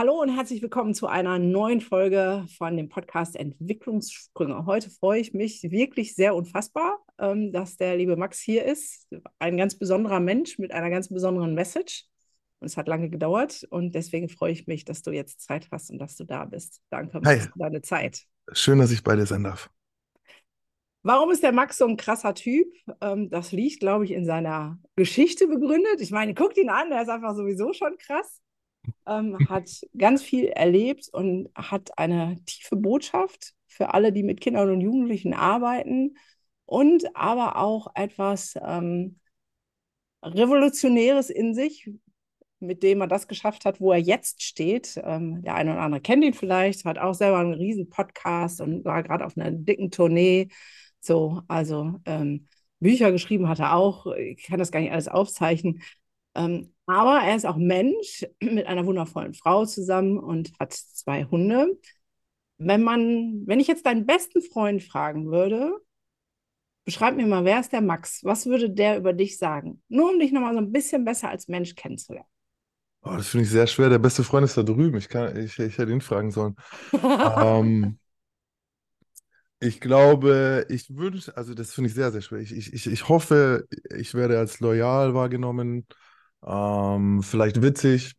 Hallo und herzlich willkommen zu einer neuen Folge von dem Podcast Entwicklungssprünge. Heute freue ich mich wirklich sehr unfassbar, ähm, dass der liebe Max hier ist. Ein ganz besonderer Mensch mit einer ganz besonderen Message. Und es hat lange gedauert und deswegen freue ich mich, dass du jetzt Zeit hast und dass du da bist. Danke Max, für deine Zeit. Schön, dass ich bei dir sein darf. Warum ist der Max so ein krasser Typ? Ähm, das liegt, glaube ich, in seiner Geschichte begründet. Ich meine, guckt ihn an, der ist einfach sowieso schon krass ähm, hat ganz viel erlebt und hat eine tiefe Botschaft für alle, die mit Kindern und Jugendlichen arbeiten und aber auch etwas ähm, Revolutionäres in sich, mit dem er das geschafft hat, wo er jetzt steht. Ähm, der eine oder andere kennt ihn vielleicht, hat auch selber einen riesen Podcast und war gerade auf einer dicken Tournee. So, also ähm, Bücher geschrieben hat er auch. Ich kann das gar nicht alles aufzeichnen. Ähm, aber er ist auch Mensch mit einer wundervollen Frau zusammen und hat zwei Hunde. Wenn man, wenn ich jetzt deinen besten Freund fragen würde, beschreib mir mal, wer ist der Max? Was würde der über dich sagen? Nur um dich nochmal so ein bisschen besser als Mensch kennenzulernen. Oh, das finde ich sehr schwer. Der beste Freund ist da drüben. Ich, kann, ich, ich hätte ihn fragen sollen. ähm, ich glaube, ich würde, also das finde ich sehr, sehr schwer. Ich, ich, ich hoffe, ich werde als loyal wahrgenommen. Ähm, vielleicht witzig,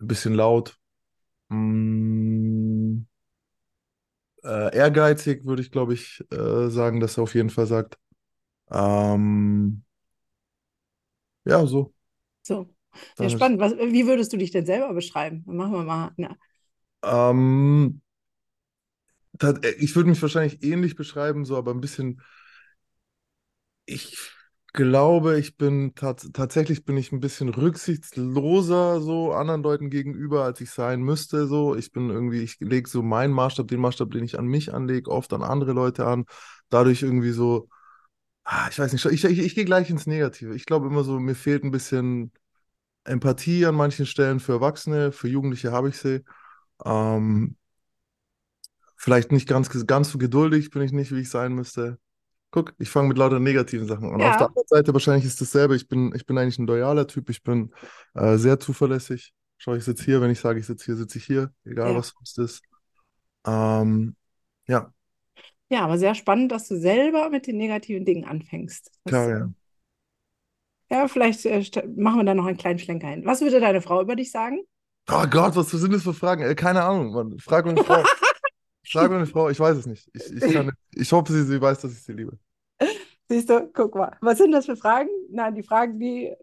ein bisschen laut. Mm, äh, ehrgeizig würde ich, glaube ich, äh, sagen, dass er auf jeden Fall sagt. Ähm, ja, so. So. Ja, spannend. Was, wie würdest du dich denn selber beschreiben? Machen wir mal. Ähm, ich würde mich wahrscheinlich ähnlich beschreiben, so, aber ein bisschen. Ich glaube, ich bin tats tatsächlich bin ich ein bisschen rücksichtsloser so anderen Leuten gegenüber, als ich sein müsste. So, ich bin irgendwie, ich lege so meinen Maßstab, den Maßstab, den ich an mich anlege, oft an andere Leute an. Dadurch irgendwie so, ah, ich weiß nicht, ich, ich, ich gehe gleich ins Negative. Ich glaube immer so, mir fehlt ein bisschen Empathie an manchen Stellen für Erwachsene, für Jugendliche habe ich sie. Ähm, vielleicht nicht ganz, ganz so geduldig bin ich nicht, wie ich sein müsste. Guck, ich fange mit lauter negativen Sachen an. Ja. Auf der anderen Seite wahrscheinlich ist dasselbe. Ich bin, ich bin eigentlich ein loyaler Typ. Ich bin äh, sehr zuverlässig. Schau, ich sitze hier. Wenn ich sage, ich sitze hier, sitze ich hier. Egal, ja. was sonst ist. Ähm, ja. Ja, aber sehr spannend, dass du selber mit den negativen Dingen anfängst. Das, Klar, ja. Ja, vielleicht äh, machen wir da noch einen kleinen Schlenker hin. Was würde deine Frau über dich sagen? Oh Gott, was sind das für Fragen? Äh, keine Ahnung, Mann. Frag meine Frau. Frag meine Frau, ich weiß es nicht. Ich, ich, kann, ich hoffe, sie, sie weiß, dass ich sie liebe. Siehst du, guck mal. Was sind das für Fragen? Nein, die Fragen, die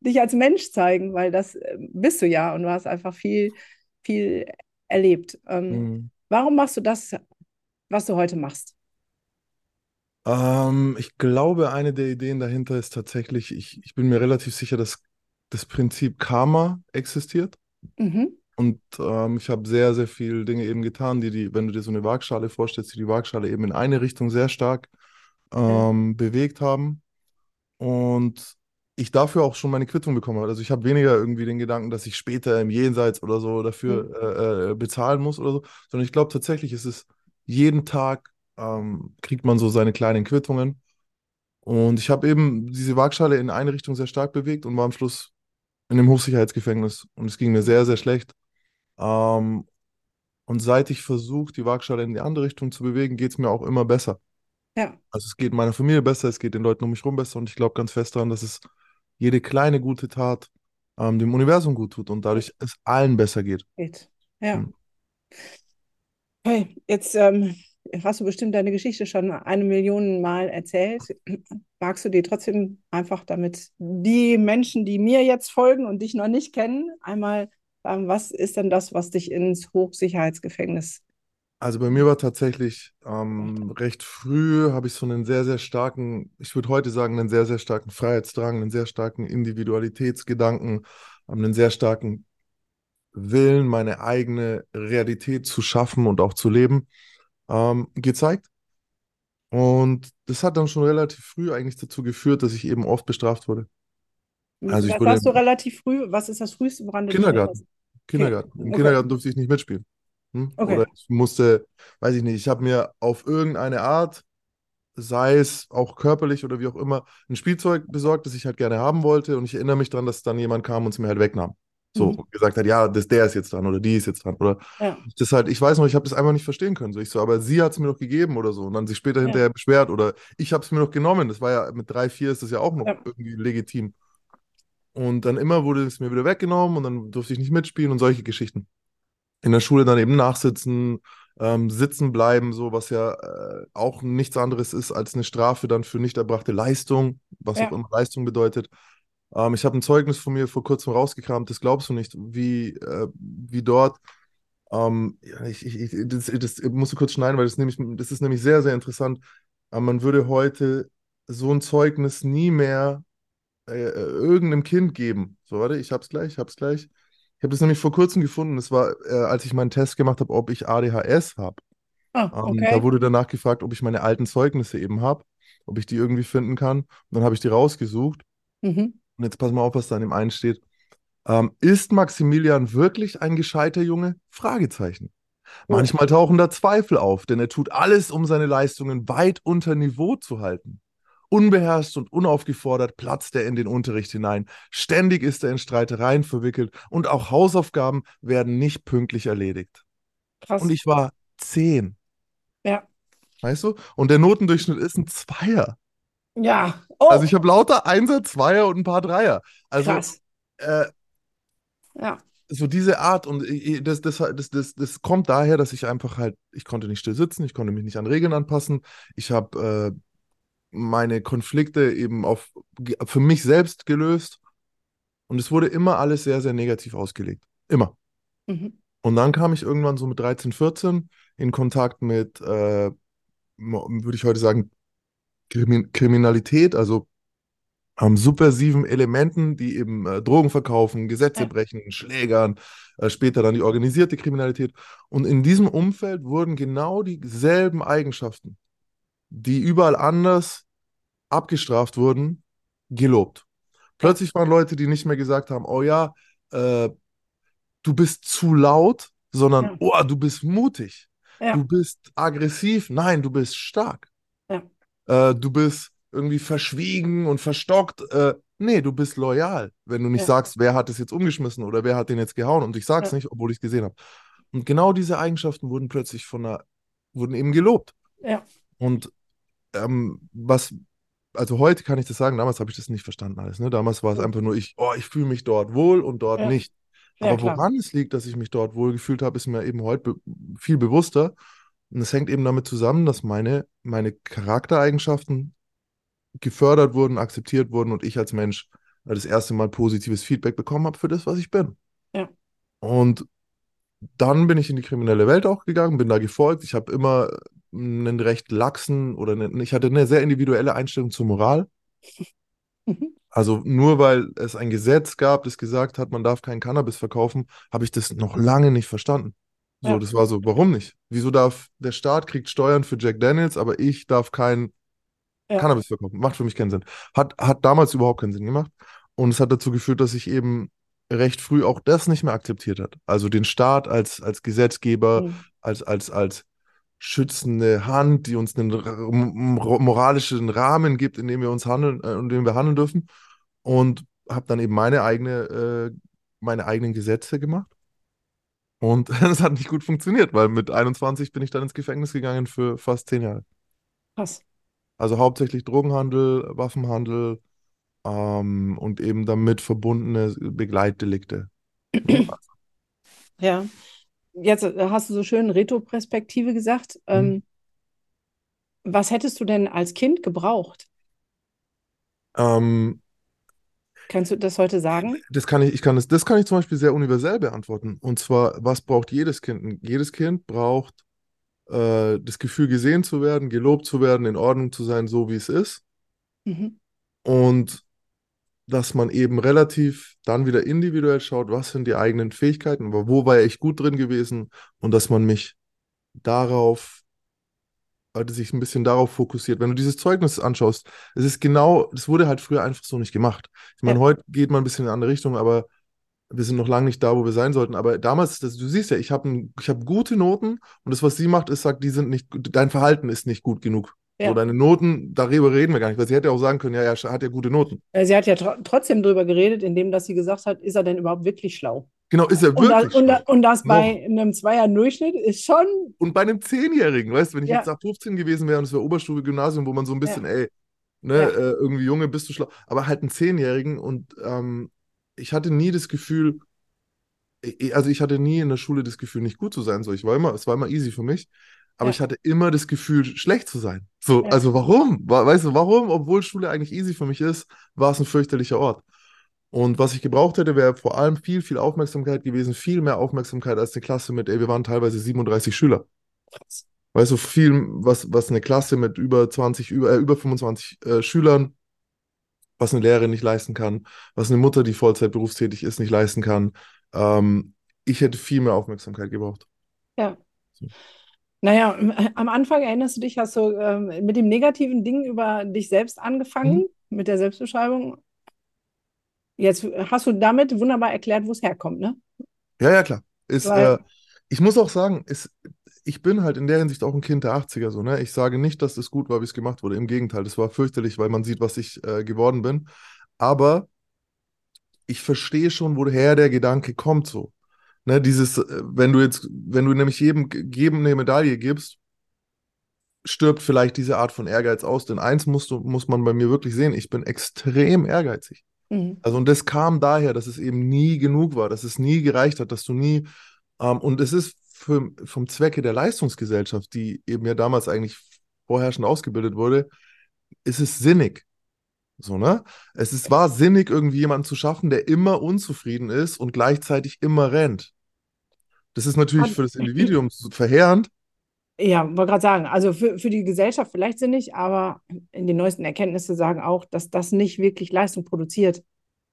dich als Mensch zeigen, weil das äh, bist du ja und du hast einfach viel, viel erlebt. Ähm, mhm. Warum machst du das, was du heute machst? Ähm, ich glaube, eine der Ideen dahinter ist tatsächlich, ich, ich bin mir relativ sicher, dass das Prinzip Karma existiert. Mhm. Und ähm, ich habe sehr, sehr viele Dinge eben getan, die, die, wenn du dir so eine Waagschale vorstellst, die die Waagschale eben in eine Richtung sehr stark ähm, ja. bewegt haben. Und ich dafür auch schon meine Quittung bekommen habe. Also ich habe weniger irgendwie den Gedanken, dass ich später im Jenseits oder so dafür mhm. äh, äh, bezahlen muss oder so, sondern ich glaube tatsächlich, ist es jeden Tag ähm, kriegt man so seine kleinen Quittungen. Und ich habe eben diese Waagschale in eine Richtung sehr stark bewegt und war am Schluss in einem Hochsicherheitsgefängnis. Und es ging mir sehr, sehr schlecht. Ähm, und seit ich versuche, die Waagschale in die andere Richtung zu bewegen, geht es mir auch immer besser. Ja. Also es geht meiner Familie besser, es geht den Leuten um mich herum besser und ich glaube ganz fest daran, dass es jede kleine gute Tat ähm, dem Universum gut tut und dadurch es allen besser geht. geht. Ja. Hm. Hey, jetzt ähm, hast du bestimmt deine Geschichte schon eine Million Mal erzählt. Magst du dir trotzdem einfach, damit die Menschen, die mir jetzt folgen und dich noch nicht kennen, einmal was ist denn das, was dich ins Hochsicherheitsgefängnis also bei mir war tatsächlich ähm, recht früh, habe ich so einen sehr, sehr starken, ich würde heute sagen, einen sehr, sehr starken Freiheitsdrang, einen sehr starken Individualitätsgedanken, einen sehr starken Willen, meine eigene Realität zu schaffen und auch zu leben. ähm, gezeigt. Und das hat dann schon relativ früh eigentlich dazu geführt, dass ich eben oft bestraft wurde. Also ich sagst du relativ früh. Was ist das Früheste, woran du dich erinnerst? Kindergarten, Okay, Kindergarten. Im okay, Kindergarten durfte ich nicht mitspielen. Hm? Oder okay. ich musste, weiß ich nicht, ich habe mir auf irgendeine Art, sei es auch körperlich oder wie auch immer, ein Spielzeug besorgt, das ich halt gerne haben wollte. Und ich erinnere mich daran, dass dann jemand kam und es mir halt wegnahm. So, Mhm. und gesagt hat, ja, das, der ist jetzt dran oder die ist jetzt dran. Oder Ja, das halt, ich weiß noch, ich habe das einfach nicht verstehen können. So, ich so, aber sie hat es mir doch gegeben oder so. Und dann sich später ja, hinterher beschwert oder ich habe es mir doch genommen. Das war ja mit drei, vier ist das ja auch noch ja, irgendwie legitim. Und dann immer wurde es mir wieder weggenommen und dann durfte ich nicht mitspielen und solche Geschichten. In der Schule dann eben nachsitzen, ähm, sitzen bleiben, so was ja äh, auch nichts anderes ist als eine Strafe dann für nicht erbrachte Leistung, was auch ja. immer Leistung bedeutet. Ähm, ich habe ein Zeugnis von mir vor kurzem rausgekramt, das glaubst du nicht, wie, äh, wie dort. Ähm, ja, ich, ich, ich, das, das musst du kurz schneiden, weil das, nämlich, das ist nämlich sehr, sehr interessant. Man würde heute so ein Zeugnis nie mehr äh, äh, irgendeinem Kind geben. So, warte, ich hab's gleich, ich hab's gleich. Ich habe das nämlich vor kurzem gefunden. Das war, äh, als ich meinen Test gemacht habe, ob ich ADHS habe. Ah, Ähm, da okay. wurde danach gefragt, ob ich meine alten Zeugnisse eben habe, ob ich die irgendwie finden kann. Und dann habe ich die rausgesucht. Mhm. Und jetzt pass mal auf, was da in dem einen steht. Ähm, ist Maximilian wirklich ein gescheiter Junge? Fragezeichen. Oh, Manchmal tauchen da Zweifel auf, denn er tut alles, um seine Leistungen weit unter Niveau zu halten. Unbeherrscht und unaufgefordert platzt er in den Unterricht hinein. Ständig ist er in Streitereien verwickelt und auch Hausaufgaben werden nicht pünktlich erledigt. Und krass. ich war zehn, Ja, weißt du? Und der Notendurchschnitt ist ein Zweier. ja. Also Oh, ich habe lauter Einser, Zweier und ein paar Dreier. Also krass. äh, Ja, so diese Art und das, das, das, das, das kommt daher, dass ich einfach halt, ich konnte nicht still sitzen, ich konnte mich nicht an Regeln anpassen. Ich habe äh, meine Konflikte eben auf, für mich selbst gelöst und es wurde immer alles sehr, sehr negativ ausgelegt. Immer. mhm. Und dann kam ich irgendwann so mit 13, 14 in Kontakt mit, äh, würde ich heute sagen, Krimi Kriminalität, also ähm, subversiven Elementen, die eben äh, Drogen verkaufen, Gesetze Ja, brechen, Schlägern, äh, später dann die organisierte Kriminalität. Und in diesem Umfeld wurden genau dieselben Eigenschaften, die überall anders abgestraft wurden, gelobt. Plötzlich waren Leute, die nicht mehr gesagt haben, oh ja, äh, du bist zu laut, sondern, ja, oh, du bist mutig, du ja, bist aggressiv, nein, du bist stark, ja, äh, du bist irgendwie verschwiegen und verstockt. Äh, nee, du bist loyal, wenn du nicht sagst, wer hat es jetzt umgeschmissen oder wer hat den jetzt gehauen und ich sag's nicht, obwohl ich es gesehen habe. Und genau diese Eigenschaften wurden plötzlich von einer, wurden eben gelobt. Und ähm, was, also heute kann ich das sagen, damals habe ich das nicht verstanden alles. Ne? Damals war es einfach nur ich, oh, ich fühle mich dort wohl und dort Ja, nicht. ja, Aber klar. woran es liegt, dass ich mich dort wohl gefühlt habe, ist mir eben heute be viel bewusster. Und es hängt eben damit zusammen, dass meine, meine Charaktereigenschaften gefördert wurden, akzeptiert wurden und ich als Mensch das erste Mal positives Feedback bekommen habe für das, was ich bin. Ja, Und dann bin ich in die kriminelle Welt auch gegangen, bin da gefolgt. Ich habe immer einen recht laxen oder einen, ich hatte eine sehr individuelle Einstellung zur Moral. Also nur weil es ein Gesetz gab, das gesagt hat, man darf keinen Cannabis verkaufen, habe ich das noch lange nicht verstanden. So, Ja, das war so, warum nicht? Wieso darf der Staat kriegt Steuern für Jack Daniels, aber ich darf kein ja, Cannabis verkaufen? Macht für mich keinen Sinn. Hat, hat damals überhaupt keinen Sinn gemacht. Und es hat dazu geführt, dass ich eben recht früh auch das nicht mehr akzeptiert hat. Also den Staat als, als Gesetzgeber, mhm. als, als, als schützende Hand, die uns einen moralischen Rahmen gibt, in dem wir uns handeln, äh, in dem wir handeln dürfen. Und habe dann eben meine eigene, äh, meine eigenen Gesetze gemacht. Und das hat nicht gut funktioniert, weil mit 21 bin ich dann ins Gefängnis gegangen für fast zehn Jahre. Krass. Also hauptsächlich Drogenhandel, Waffenhandel ähm, und eben damit verbundene Begleitdelikte. Ja, jetzt äh, hast du so schön Retroperspektive gesagt. Mhm. Ähm, was hättest du denn als Kind gebraucht? Ähm, Kannst du das heute sagen? das kann ich, ich kann das, das kann ich zum Beispiel sehr universell beantworten. Und zwar, was braucht jedes Kind? Jedes Kind braucht äh, das Gefühl, gesehen zu werden, gelobt zu werden, in Ordnung zu sein, so wie es ist. Mhm. Und dass man eben relativ dann wieder individuell schaut, was sind die eigenen Fähigkeiten, aber wo war ich gut drin gewesen und dass man mich darauf hatte sich ein bisschen darauf fokussiert. Wenn du dieses Zeugnis anschaust, es ist genau, das wurde halt früher einfach so nicht gemacht. Ich meine, Ja. heute geht man ein bisschen in eine andere Richtung, aber wir sind noch lange nicht da, wo wir sein sollten. Aber damals, das, du siehst ja, ich habe hab gute Noten und das, was sie macht, ist, sagt, die sind nicht, dein Verhalten ist nicht gut genug. Ja. So, deine Noten, darüber reden wir gar nicht, weil sie hätte auch sagen können, ja, er hat ja gute Noten. Äh, Sie hat ja tro trotzdem drüber geredet, indem dass sie gesagt hat, ist er denn überhaupt wirklich schlau? Genau, ist er Und, wirklich und, da, schlau. und das Noch. bei einem Zweier-Durchschnitt ist schon, Und bei einem Zehnjährigen, weißt du, wenn ich Ja. jetzt nach 15 gewesen wäre und es wäre Oberstufe, Gymnasium, wo man so ein bisschen, ey, ne, Ja. äh, irgendwie Junge, bist du schlau, aber halt einen Zehnjährigen und ähm, ich hatte nie das Gefühl, also ich hatte nie in der Schule das Gefühl, nicht gut zu sein. So, ich war immer, es war immer easy für mich, aber Ja. ich hatte immer das Gefühl, schlecht zu sein. So, Ja. also warum? Wa- Weißt du, warum, obwohl Schule eigentlich easy für mich ist, war es ein fürchterlicher Ort. Und was ich gebraucht hätte, wäre vor allem viel, viel Aufmerksamkeit gewesen, viel mehr Aufmerksamkeit als eine Klasse mit, ey, wir waren teilweise 37 Schüler. Weißt du, viel, was, was eine Klasse mit über 20, über, äh, über 25 äh, Schülern, was eine Lehrerin nicht leisten kann, was eine Mutter, die Vollzeit berufstätig ist, nicht leisten kann. Ähm, ich hätte viel mehr Aufmerksamkeit gebraucht. ja. So. Naja, m- am Anfang erinnerst du dich, hast du ähm, mit dem negativen Ding über dich selbst angefangen, mit der Selbstbeschreibung. Jetzt hast du damit wunderbar erklärt, wo es herkommt, ne? Ja, ja, klar. Ist, Weil- äh, ich muss auch sagen, ist, ich bin halt in der Hinsicht auch ein Kind der 80er so, ne? Ich sage nicht, dass das gut war, wie es gemacht wurde. Im Gegenteil, das war fürchterlich, weil man sieht, was ich äh, geworden bin. Aber ich verstehe schon, woher der Gedanke kommt so. Ne, dieses, äh, wenn du jetzt, wenn du nämlich jedem, jedem eine Medaille gibst, stirbt vielleicht diese Art von Ehrgeiz aus. Denn eins musst du, muss man bei mir wirklich sehen, ich bin extrem ehrgeizig. Mhm. Also und das kam daher, dass es eben nie genug war, dass es nie gereicht hat, dass du nie, ähm, und es ist für, vom Zwecke der Leistungsgesellschaft, die eben ja damals eigentlich vorherrschend ausgebildet wurde, ist es sinnig. So, ne? Es ist, war sinnig, irgendwie jemanden zu schaffen, der immer unzufrieden ist und gleichzeitig immer rennt. Das ist natürlich für das Individuum verheerend. Ja, wollte gerade sagen, also für, für die Gesellschaft vielleicht sinnig, aber in den neuesten Erkenntnisse sagen auch, dass das nicht wirklich Leistung produziert.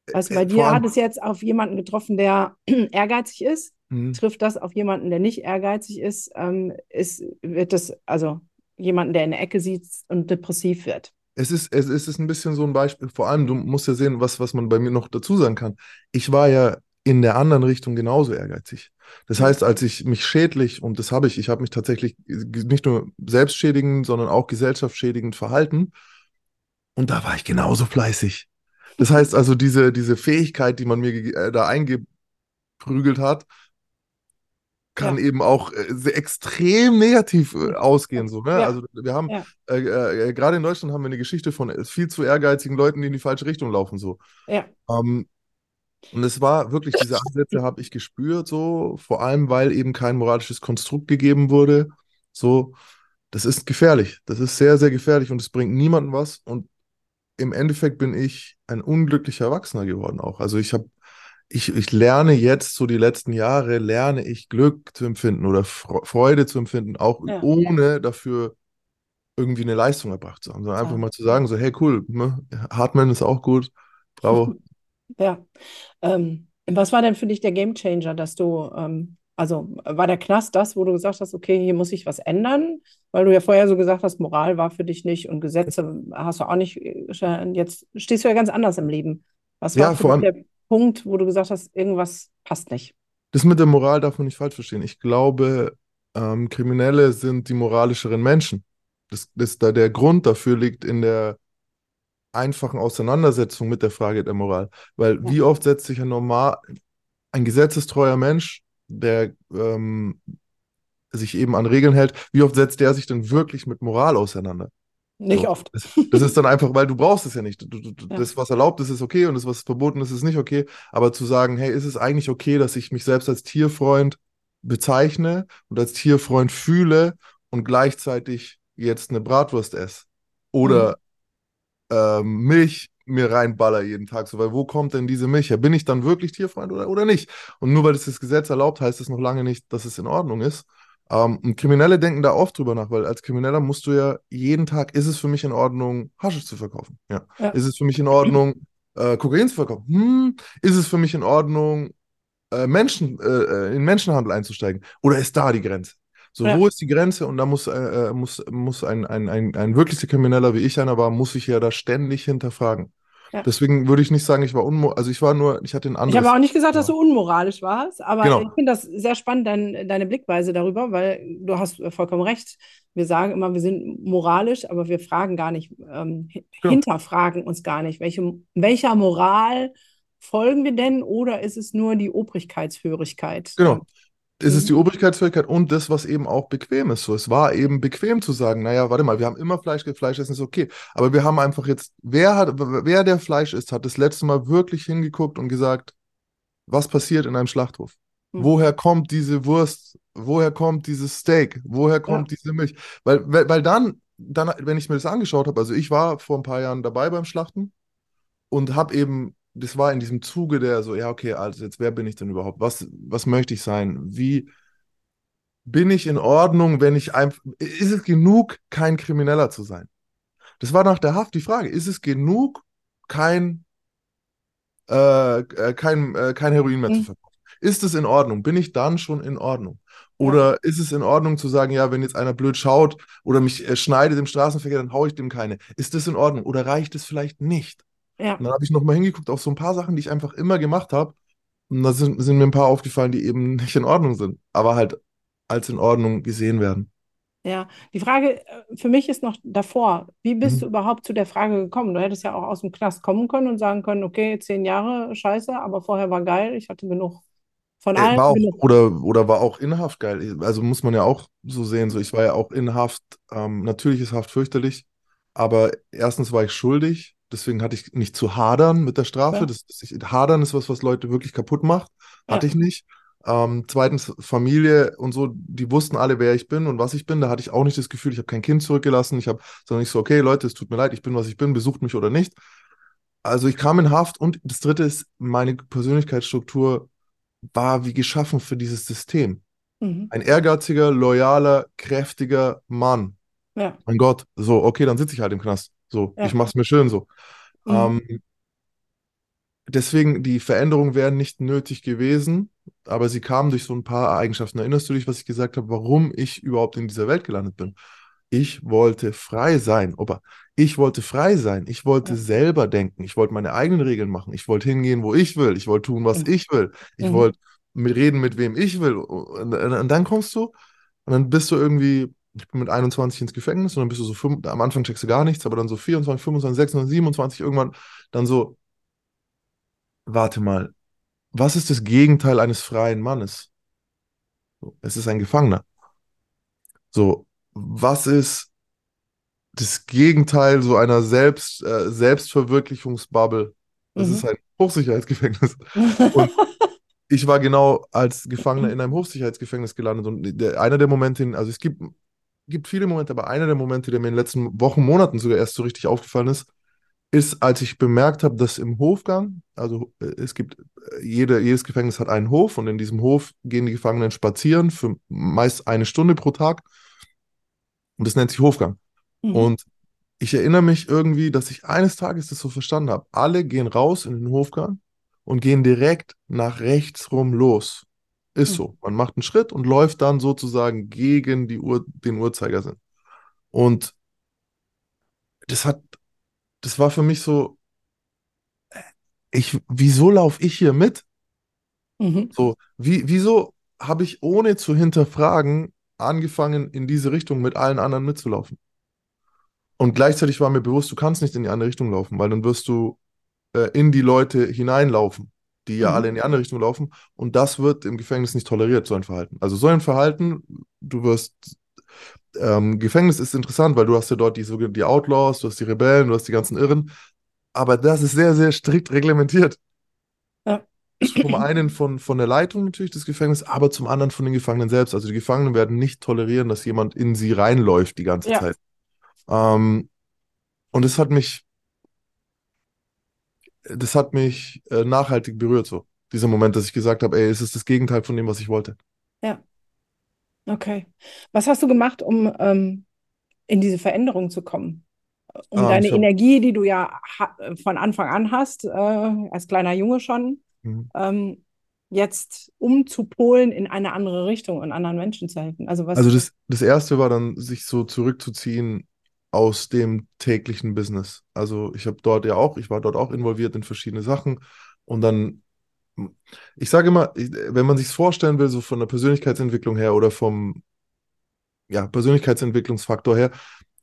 Du, bei Äh, dir hat es jetzt auf jemanden getroffen, der ehrgeizig ist. Mhm. Trifft das auf jemanden, der nicht ehrgeizig ist, ähm, ist, wird das, also jemanden, der in der Ecke sitzt und depressiv wird. Es ist, es ist ein bisschen so ein Beispiel. Vor allem, du musst ja sehen, was, was man bei mir noch dazu sagen kann. Ich war ja in der anderen Richtung genauso ehrgeizig. Das heißt, als ich mich schädlich, und das habe ich, ich habe mich tatsächlich nicht nur selbstschädigend, sondern auch gesellschaftsschädigend verhalten. Und da war ich genauso fleißig. Das heißt also, diese, diese Fähigkeit, die man mir äh, da eingeprügelt hat, kann Ja. eben auch äh, extrem negativ äh, ausgehen. So, ne? Ja. Also wir haben Ja. äh, äh, gerade in Deutschland haben wir eine Geschichte von äh, viel zu ehrgeizigen Leuten, die in die falsche Richtung laufen. So. Ähm, und es war wirklich, diese Ansätze habe ich gespürt, so, vor allem, weil eben kein moralisches Konstrukt gegeben wurde. So, das ist gefährlich. Das ist sehr, sehr gefährlich und es bringt niemandem was. Und im Endeffekt bin ich ein unglücklicher Erwachsener geworden auch. Also ich habe, ich, ich lerne jetzt, so die letzten Jahre, lerne ich Glück zu empfinden oder Fre- Freude zu empfinden, auch Ja. ohne dafür irgendwie eine Leistung erbracht zu haben, sondern einfach Ja. mal zu sagen, so, hey, cool, ne? Hartmann ist auch gut, bravo. ja. Ähm, was war denn für dich der Gamechanger, dass du, ähm, also war der Knast das, wo du gesagt hast, okay, hier muss ich was ändern? Weil du ja vorher so gesagt hast, Moral war für dich nicht und Gesetze hast du auch nicht. äh, Jetzt stehst du ja ganz anders im Leben. Was war Ja, vor dich der Punkt, wo du gesagt hast, irgendwas passt nicht? Das mit der Moral darf man nicht falsch verstehen. Ich glaube, ähm, Kriminelle sind die moralischeren Menschen. Das, das, da der Grund dafür liegt in der einfachen Auseinandersetzung mit der Frage der Moral. Weil Ja. wie oft setzt sich ein normal, ein gesetzestreuer Mensch, der ähm, sich eben an Regeln hält, wie oft setzt der sich denn wirklich mit Moral auseinander? Nicht So. oft. Das, das ist dann einfach, weil du brauchst es ja nicht. Du, du, Ja. Das, was erlaubt ist, ist okay und das, was verboten ist, ist nicht okay. Aber zu sagen, hey, ist es eigentlich okay, dass ich mich selbst als Tierfreund bezeichne und als Tierfreund fühle und gleichzeitig jetzt eine Bratwurst esse oder ähm, Milch mir reinballer jeden Tag, so, weil wo kommt denn diese Milch her? Bin ich dann wirklich Tierfreund oder, oder nicht? Und nur weil es das Gesetz erlaubt, heißt es noch lange nicht, dass es in Ordnung ist. Ähm, und Kriminelle denken da oft drüber nach, weil als Krimineller musst du ja jeden Tag, ist es für mich in Ordnung, Haschisch zu verkaufen? Ja. Ja. Ist es für mich in Ordnung, äh, Kokain zu verkaufen? Hm. Ist es für mich in Ordnung, äh, Menschen, äh, in Menschenhandel einzusteigen? Oder ist da die Grenze? So, Ja. wo ist die Grenze? Und da muss, äh, äh, muss, muss ein, ein, ein, ein wirklicher Krimineller, wie ich einer war, muss ich ja da ständig hinterfragen. Ja. Deswegen würde ich nicht sagen, ich war unmo, also ich war nur, ich hatte ein Ich anderes. habe auch nicht gesagt, dass du unmoralisch warst, aber Genau. ich finde das sehr spannend, dein, deine Blickweise darüber, weil du hast vollkommen recht. Wir sagen immer, wir sind moralisch, aber wir fragen gar nicht, ähm, Genau. hinterfragen uns gar nicht, welche, welcher Moral folgen wir denn oder ist es nur die Obrigkeitshörigkeit? Genau. Es ist die Mhm. Obrigkeitsfähigkeit und das, was eben auch bequem ist. So, es war eben bequem zu sagen, naja, warte mal, wir haben immer Fleisch, Fleisch essen ist okay. Aber wir haben einfach jetzt, wer hat, wer der Fleisch isst, hat das letzte Mal wirklich hingeguckt und gesagt, was passiert in einem Schlachthof? Mhm. Woher kommt diese Wurst? Woher kommt dieses Steak? Woher kommt diese Milch? Weil, weil, weil dann, dann, wenn ich mir das angeschaut habe, also ich war vor ein paar Jahren dabei beim Schlachten und habe eben, das war in diesem Zuge der so, ja, okay, also jetzt, wer bin ich denn überhaupt? Was, was möchte ich sein? Wie bin ich in Ordnung, wenn ich einfach, ist es genug, kein Krimineller zu sein? Das war nach der Haft die Frage, ist es genug, kein, äh, äh, kein, äh, kein Heroin mehr zu Mhm. verkaufen? Ist es in Ordnung? Bin ich dann schon in Ordnung? Oder ist es in Ordnung zu sagen, ja, wenn jetzt einer blöd schaut oder mich äh, schneidet im Straßenverkehr, dann haue ich dem keine. Ist das in Ordnung? Oder reicht es vielleicht nicht? Ja. Und dann habe ich nochmal hingeguckt auf so ein paar Sachen, die ich einfach immer gemacht habe. Und da sind, sind mir ein paar aufgefallen, die eben nicht in Ordnung sind, aber halt als in Ordnung gesehen werden. Ja, die Frage äh, für mich ist noch davor, wie bist Mhm. du überhaupt zu der Frage gekommen? Du hättest ja auch aus dem Knast kommen können und sagen können, okay, zehn Jahre, scheiße, aber vorher war geil, ich hatte genug von allem. war auch, oder, oder war auch in Haft geil. Also muss man ja auch so sehen. So, ich war ja auch in Haft. Ähm, natürlich ist Haft fürchterlich, aber erstens war ich schuldig, deswegen hatte ich nicht zu hadern mit der Strafe. Ja. Das, das, ich, hadern ist was, was Leute wirklich kaputt macht. Hatte Ja. ich nicht. Ähm, zweitens, Familie und so, die wussten alle, wer ich bin und was ich bin. Da hatte ich auch nicht das Gefühl, ich habe kein Kind zurückgelassen. Ich habe, sondern ich so, okay, Leute, es tut mir leid, ich bin, was ich bin, besucht mich oder nicht. Also ich kam in Haft und das dritte ist, meine Persönlichkeitsstruktur war wie geschaffen für dieses System. Mhm. Ein ehrgeiziger, loyaler, kräftiger Mann. Ja. Mein Gott, so, okay, dann sitze ich halt im Knast. So, Ja. ich mach's mir schön so. Mhm. Ähm, deswegen, die Veränderungen wären nicht nötig gewesen, aber sie kamen durch so ein paar Eigenschaften. Erinnerst du dich, was ich gesagt habe, warum ich überhaupt in dieser Welt gelandet bin? Ich wollte frei sein, aber ich wollte frei sein. Ich wollte Ja. selber denken. Ich wollte meine eigenen Regeln machen. Ich wollte hingehen, wo ich will. Ich wollte tun, was Mhm. ich will. Ich Mhm. wollte mit reden, mit wem ich will. Und, und, und dann kommst du und dann bist du irgendwie, ich bin mit 21 ins Gefängnis und dann bist du so, fünf, am Anfang checkst du gar nichts, aber dann so 24, 25, 26, 27 irgendwann dann so, warte mal, was ist das Gegenteil eines freien Mannes? So, Es ist ein Gefangener. So, was ist das Gegenteil so einer Selbst, äh, Selbstverwirklichungsbubble? Das Mhm. ist ein Hochsicherheitsgefängnis. Und ich war genau als Gefangener in einem Hochsicherheitsgefängnis gelandet. Und der, einer der Momente, also es gibt, gibt viele Momente, aber einer der Momente, der mir in den letzten Wochen, Monaten sogar erst so richtig aufgefallen ist, ist, als ich bemerkt habe, dass im Hofgang, also äh, es gibt, äh, jede, jedes Gefängnis hat einen Hof und in diesem Hof gehen die Gefangenen spazieren für meist eine Stunde pro Tag. Und das nennt sich Hofgang. Mhm. Und ich erinnere mich irgendwie, dass ich eines Tages das so verstanden habe. Alle gehen raus in den Hofgang und gehen direkt nach rechts rum los. Ist Mhm. so. Man macht einen Schritt und läuft dann sozusagen gegen die Uhr, den Uhrzeigersinn. Und das hat, das war für mich so, ich, wieso laufe ich hier mit? Mhm. So, wie, wieso habe ich ohne zu hinterfragen angefangen, in diese Richtung mit allen anderen mitzulaufen? Und gleichzeitig war mir bewusst, du kannst nicht in die andere Richtung laufen, weil dann wirst du äh, in die Leute hineinlaufen, die ja Mhm. alle in die andere Richtung laufen. Und das wird im Gefängnis nicht toleriert, so ein Verhalten. Also so ein Verhalten, du wirst, ähm, Gefängnis ist interessant, weil du hast ja dort die, sogenannten- die Outlaws, du hast die Rebellen, du hast die ganzen Irren. Aber das ist sehr, sehr strikt reglementiert. Ja. Zum einen von, von der Leitung natürlich des Gefängnisses, aber zum anderen von den Gefangenen selbst. Also die Gefangenen werden nicht tolerieren, dass jemand in sie reinläuft die ganze Ja. Zeit. Ähm, und das hat mich, das hat mich äh, nachhaltig berührt, so. Dieser Moment, dass ich gesagt habe, ey, es ist das Gegenteil von dem, was ich wollte. Ja. Okay. Was hast du gemacht, um ähm, in diese Veränderung zu kommen? Um Ähm, deine hab- Energie, die du ja von Anfang an hast, äh, als kleiner Junge schon, Mhm. ähm, jetzt umzupolen in eine andere Richtung und anderen Menschen zu helfen? Also was? Also das, das erste war dann, sich so zurückzuziehen aus dem täglichen Business. Also ich habe dort ja auch, ich war dort auch involviert in verschiedene Sachen und dann, ich sage immer, wenn man sich es vorstellen will, so von der Persönlichkeitsentwicklung her oder vom ja, Persönlichkeitsentwicklungsfaktor her,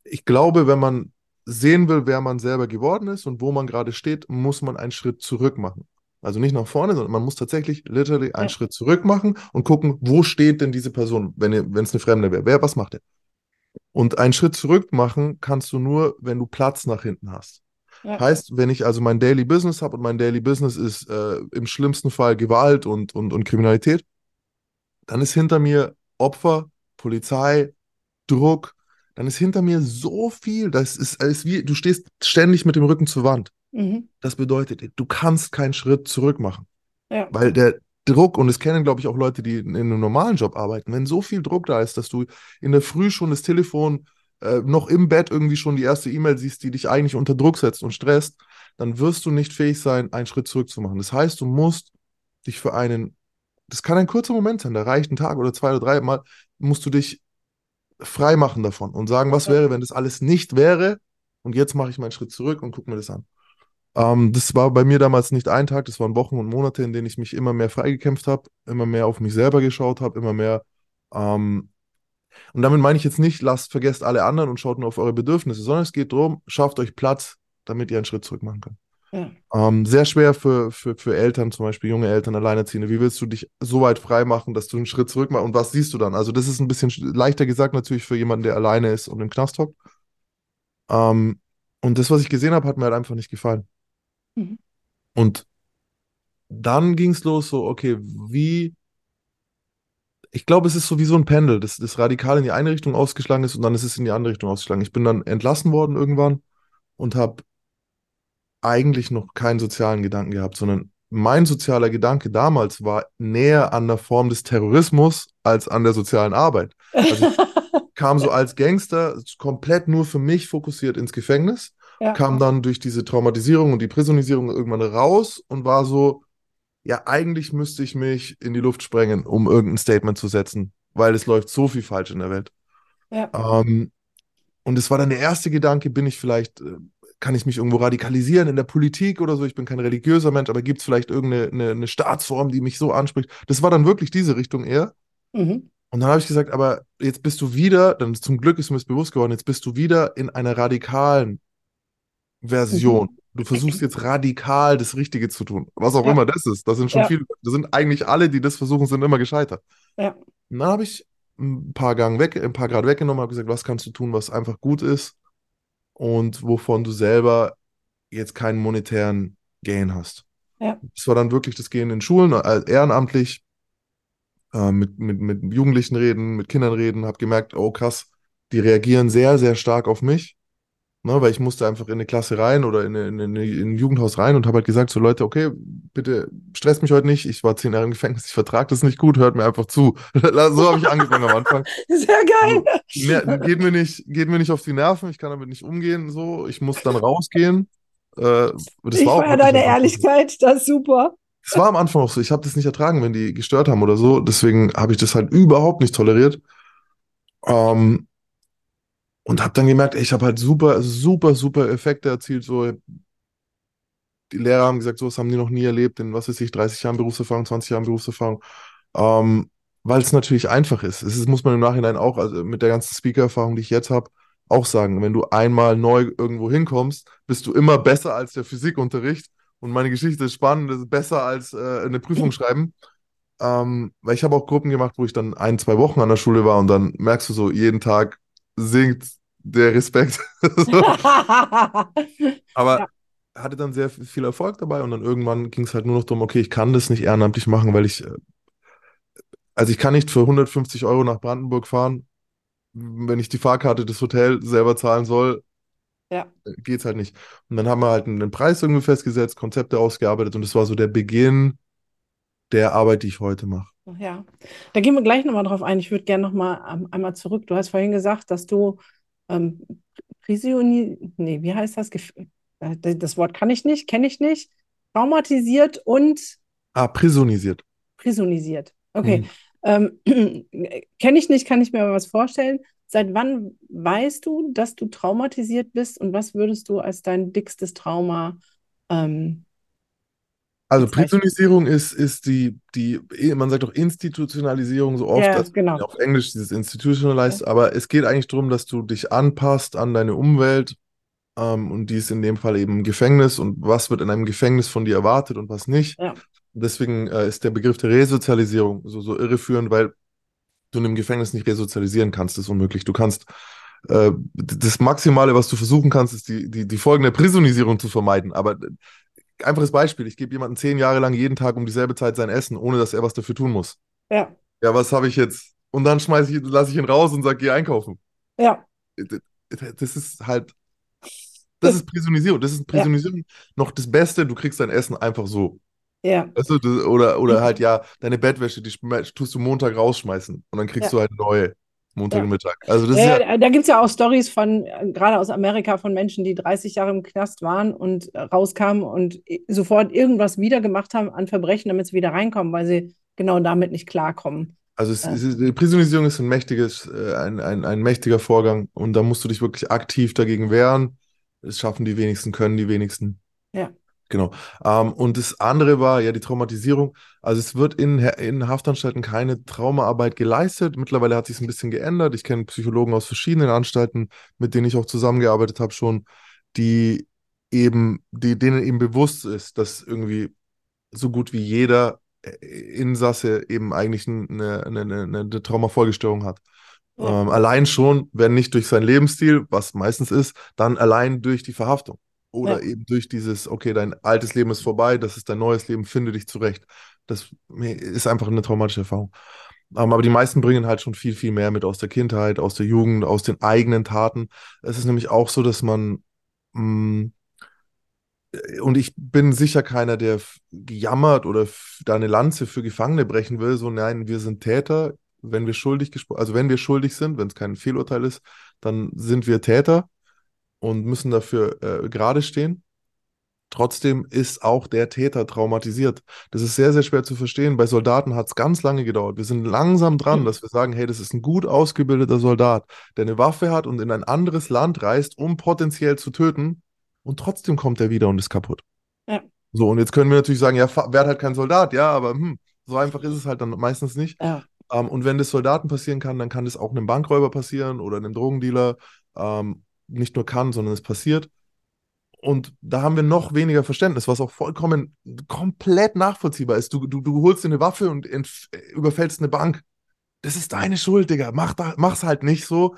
ich glaube, wenn man sehen will, wer man selber geworden ist und wo man gerade steht, muss man einen Schritt zurück machen. Also nicht nach vorne, sondern man muss tatsächlich literally einen Ja. Schritt zurück machen und gucken, wo steht denn diese Person, wenn es eine Fremde wäre. Wer, was macht er? Und einen Schritt zurück machen kannst du nur, wenn du Platz nach hinten hast. Ja. Heißt, wenn ich also mein Daily Business habe und mein Daily Business ist äh, im schlimmsten Fall Gewalt und, und, und Kriminalität, dann ist hinter mir Opfer, Polizei, Druck, dann ist hinter mir so viel, das ist, ist wie, du stehst ständig mit dem Rücken zur Wand. Mhm. Das bedeutet, du kannst keinen Schritt zurück machen. Ja. Weil der Druck, und das kennen, glaube ich, auch Leute, die in einem normalen Job arbeiten, wenn so viel Druck da ist, dass du in der Früh schon das Telefon äh, noch im Bett irgendwie schon die erste E-Mail siehst, die dich eigentlich unter Druck setzt und stresst, dann wirst du nicht fähig sein, einen Schritt zurück zu machen. Das heißt, du musst dich für einen, das kann ein kurzer Moment sein, da reicht ein Tag oder zwei oder drei Mal, musst du dich frei machen davon und sagen, was wäre, wenn das alles nicht wäre und jetzt mache ich meinen Schritt zurück und gucke mir das an. Ähm, das war bei mir damals nicht ein Tag, das waren Wochen und Monate, in denen ich mich immer mehr freigekämpft habe, immer mehr auf mich selber geschaut habe, immer mehr. Ähm, und damit meine ich jetzt nicht, lasst, vergesst alle anderen und schaut nur auf eure Bedürfnisse, sondern es geht darum, schafft euch Platz, damit ihr einen Schritt zurück machen könnt. Ja. Ähm, sehr schwer für, für, für Eltern, zum Beispiel junge Eltern, Alleinerziehende. Wie willst du dich so weit frei machen, dass du einen Schritt zurück machst? Und was siehst du dann? Also, das ist ein bisschen sch- leichter gesagt natürlich für jemanden, der alleine ist und im Knast hockt. Ähm, und das, was ich gesehen habe, hat mir halt einfach nicht gefallen. Mhm. Und dann ging es los, so, okay, wie. Ich glaube, es ist so wie so ein Pendel, das, das radikal in die eine Richtung ausgeschlagen ist und dann ist es in die andere Richtung ausgeschlagen. Ich bin dann entlassen worden irgendwann und habe eigentlich noch keinen sozialen Gedanken gehabt, sondern mein sozialer Gedanke damals war näher an der Form des Terrorismus als an der sozialen Arbeit. Also ich kam so als Gangster komplett nur für mich fokussiert ins Gefängnis, Ja. kam dann durch diese Traumatisierung und die Prisonisierung irgendwann raus und war so, ja, eigentlich müsste ich mich in die Luft sprengen, um irgendein Statement zu setzen, weil es läuft so viel falsch in der Welt. Ja. Ähm, und es war dann der erste Gedanke, bin ich vielleicht, äh, kann ich mich irgendwo radikalisieren in der Politik oder so? Ich bin kein religiöser Mensch, aber gibt es vielleicht irgendeine eine, eine Staatsform, die mich so anspricht? Das war dann wirklich diese Richtung eher. Mhm. Und dann habe ich gesagt, aber jetzt bist du wieder, dann zum Glück ist mir das bewusst geworden, jetzt bist du wieder in einer radikalen Version. Du versuchst jetzt radikal das Richtige zu tun. Was auch Ja. immer das ist. Das sind schon Ja. viele, das sind eigentlich alle, die das versuchen, sind immer gescheitert. Ja. Und dann habe ich ein paar Gang weg, ein paar Grad weggenommen, habe gesagt, was kannst du tun, was einfach gut ist und wovon du selber jetzt keinen monetären Gain hast. Ja. Das war dann wirklich das Gehen in Schulen, äh, ehrenamtlich, äh, mit, mit, mit Jugendlichen reden, mit Kindern reden, habe gemerkt, oh krass, die reagieren sehr, sehr stark auf mich. Ne, weil ich musste einfach in eine Klasse rein oder in, eine, in, eine, in ein Jugendhaus rein und habe halt gesagt, so Leute, okay, bitte stresst mich heute nicht, ich war zehn Jahre im Gefängnis, ich vertrage das nicht gut, hört mir einfach zu. so habe ich angefangen am Anfang. Sehr geil. Ner geht, mir nicht, geht mir nicht auf die Nerven, ich kann damit nicht umgehen, so. Ich muss dann rausgehen. Äh, das ich war feiere deine so. Ehrlichkeit, das ist super. Das war am Anfang auch so. Ich habe das nicht ertragen, wenn die gestört haben oder so. Deswegen habe ich das halt überhaupt nicht toleriert. Ähm, und habe dann gemerkt, ich habe halt super, super, super Effekte erzielt. So, die Lehrer haben gesagt, sowas haben die noch nie erlebt in, was weiß ich, 30 Jahren Berufserfahrung, 20 Jahren Berufserfahrung. Ähm, weil es natürlich einfach ist. Es ist, muss man im Nachhinein auch, also mit der ganzen Speaker-Erfahrung, die ich jetzt habe, auch sagen, wenn du einmal neu irgendwo hinkommst, bist du immer besser als der Physikunterricht. Und meine Geschichte ist spannend, ist besser als äh, eine Prüfung schreiben. Ähm, weil ich habe auch Gruppen gemacht, wo ich dann ein, zwei Wochen an der Schule war und dann merkst du so, jeden Tag sinkt der Respekt. Aber Ja. hatte dann sehr viel Erfolg dabei und dann irgendwann ging es halt nur noch darum, okay, ich kann das nicht ehrenamtlich machen, weil ich, äh, also ich kann nicht für 150 Euro nach Brandenburg fahren, wenn ich die Fahrkarte des Hotels selber zahlen soll, Ja. äh, geht's halt nicht. Und dann haben wir halt einen Preis irgendwie festgesetzt, Konzepte ausgearbeitet und das war so der Beginn der Arbeit, die ich heute mache. Ja, da gehen wir gleich nochmal drauf ein. Ich würde gerne nochmal ähm, einmal zurück. Du hast vorhin gesagt, dass du ähm, Prisioni, nee, wie heißt das? Gef äh, das Wort kann ich nicht, kenne ich nicht. Traumatisiert und Ah, prisonisiert. prisonisiert. Okay. Mhm. Ähm, Kenne ich nicht, kann ich mir aber was vorstellen. Seit wann weißt du, dass du traumatisiert bist und was würdest du als dein dickstes Trauma ähm, also Prisonisierung ist, ist die, die, man sagt auch Institutionalisierung so oft, ja, also genau. auf Englisch dieses Institutionalized, ja. aber es geht eigentlich darum, dass du dich anpasst an deine Umwelt ähm, und die ist in dem Fall eben Gefängnis und was wird in einem Gefängnis von dir erwartet und was nicht. Ja. Deswegen äh, ist der Begriff der Resozialisierung so, so irreführend, weil du in einem Gefängnis nicht resozialisieren kannst, das ist unmöglich. Du kannst äh, das Maximale, was du versuchen kannst, ist die, die, die folgende Prisonisierung zu vermeiden. Aber einfaches Beispiel, ich gebe jemandem zehn Jahre lang jeden Tag um dieselbe Zeit sein Essen, ohne dass er was dafür tun muss. Ja. Ja, was habe ich jetzt? Und dann schmeiße ich, lasse ich ihn raus und sage, geh einkaufen. Ja. Das ist halt, das ist Prisonisierung. Das ist Prisonisierung. Ja. Noch das Beste, du kriegst dein Essen einfach so. Ja. Weißt du, oder, oder halt, ja, deine Bettwäsche, die tust du Montag rausschmeißen und dann kriegst ja. du halt neue. Montagmittag. Ja. Also das ja, ja, da gibt es ja auch Stories von, äh, gerade aus Amerika, von Menschen, die 30 Jahre im Knast waren und äh, rauskamen und sofort irgendwas wieder gemacht haben an Verbrechen, damit sie wieder reinkommen, weil sie genau damit nicht klarkommen. Also es, es, die Prisonisierung ist ein mächtiges, äh, ein, ein, ein mächtiger Vorgang und da musst du dich wirklich aktiv dagegen wehren. Das schaffen die wenigsten, können die wenigsten. Ja. Genau. Ähm, und das andere war ja die Traumatisierung. Also es wird in, in Haftanstalten keine Traumaarbeit geleistet. Mittlerweile hat sich es ein bisschen geändert. Ich kenne Psychologen aus verschiedenen Anstalten, mit denen ich auch zusammengearbeitet habe schon, die eben, die, denen eben bewusst ist, dass irgendwie so gut wie jeder Insasse eben eigentlich eine, eine, eine, eine Traumafolgestörung hat. Ja. Ähm, allein schon, wenn nicht durch seinen Lebensstil, was meistens ist, dann allein durch die Verhaftung. Oder ja. eben durch dieses, okay, dein altes Leben ist vorbei, das ist dein neues Leben, finde dich zurecht. Das ist einfach eine traumatische Erfahrung. Um, aber die meisten bringen halt schon viel, viel mehr mit aus der Kindheit, aus der Jugend, aus den eigenen Taten. Es ist nämlich auch so, dass man, mh, mm, und ich bin sicher keiner, der gejammert oder da eine Lanze für Gefangene brechen will. So, nein, wir sind Täter. Wenn wir schuldig gesprochen, also wenn wir schuldig sind, wenn es kein Fehlurteil ist, dann sind wir Täter und müssen dafür äh, gerade stehen. Trotzdem ist auch der Täter traumatisiert. Das ist sehr, sehr schwer zu verstehen. Bei Soldaten hat es ganz lange gedauert. Wir sind langsam dran, dass wir sagen, hey, das ist ein gut ausgebildeter Soldat, der eine Waffe hat und in ein anderes Land reist, um potenziell zu töten. Und trotzdem kommt er wieder und ist kaputt. Ja. So, und jetzt können wir natürlich sagen, ja, werd halt kein Soldat, ja, aber hm, so einfach ist es halt dann meistens nicht. Ja. Ähm, und wenn das Soldaten passieren kann, dann kann das auch einem Bankräuber passieren oder einem Drogendealer. Ähm, nicht nur kann, sondern es passiert. Und da haben wir noch weniger Verständnis, was auch vollkommen komplett nachvollziehbar ist. Du, du, du holst dir eine Waffe und überfällst eine Bank. Das ist deine Schuld, Digga. Mach da, mach's halt nicht so.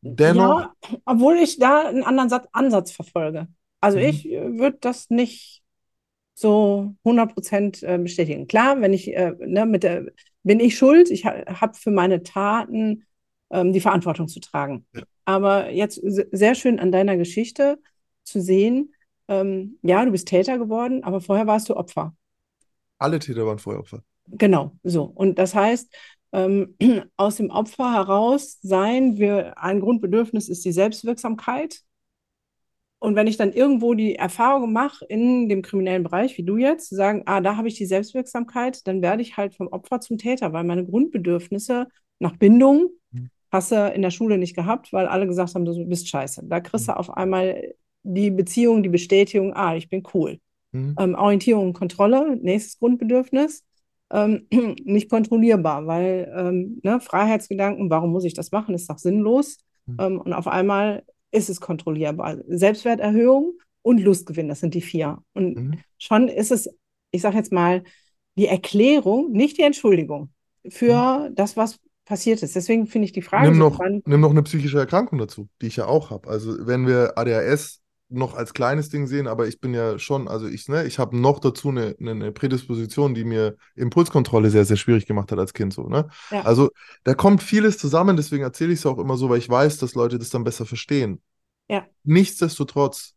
Dennoch. Ja, obwohl ich da einen anderen Satz, Ansatz verfolge. Also mhm. ich äh, würde das nicht so 100% äh, bestätigen. Klar, wenn ich, äh, ne, mit der, bin ich schuld, ich habe für meine Taten ähm, die Verantwortung zu tragen. Ja. Aber jetzt sehr schön an deiner Geschichte zu sehen, ähm, ja, du bist Täter geworden, aber vorher warst du Opfer. Alle Täter waren vorher Opfer. Genau, so. Und das heißt, ähm, aus dem Opfer heraus sein, wir, ein Grundbedürfnis ist die Selbstwirksamkeit. Und wenn ich dann irgendwo die Erfahrung mache in dem kriminellen Bereich, wie du jetzt, zu sagen, ah, da habe ich die Selbstwirksamkeit, dann werde ich halt vom Opfer zum Täter, weil meine Grundbedürfnisse nach Bindung, mhm hast du in der Schule nicht gehabt, weil alle gesagt haben, du bist scheiße. Da kriegst du mhm. auf einmal die Beziehung, die Bestätigung, ah, ich bin cool. Mhm. Ähm, Orientierung und Kontrolle, nächstes Grundbedürfnis. Ähm, nicht kontrollierbar, weil ähm, ne, Freiheitsgedanken, warum muss ich das machen, ist doch sinnlos. Mhm. Ähm, und auf einmal ist es kontrollierbar. Selbstwerterhöhung und Lustgewinn, das sind die vier. Und mhm. schon ist es, ich sage jetzt mal, die Erklärung, nicht die Entschuldigung für mhm. das, was passiert ist. Deswegen finde ich die Frage nimm so noch, spannend. Nimm noch eine psychische Erkrankung dazu, die ich ja auch habe. Also wenn wir ADHS noch als kleines Ding sehen, aber ich bin ja schon, also ich, ne, ich habe noch dazu eine, eine, Prädisposition, die mir Impulskontrolle sehr, sehr schwierig gemacht hat als Kind so, ne? Ja. Also da kommt vieles zusammen, deswegen erzähle ich es auch immer so, weil ich weiß, dass Leute das dann besser verstehen. Ja. Nichtsdestotrotz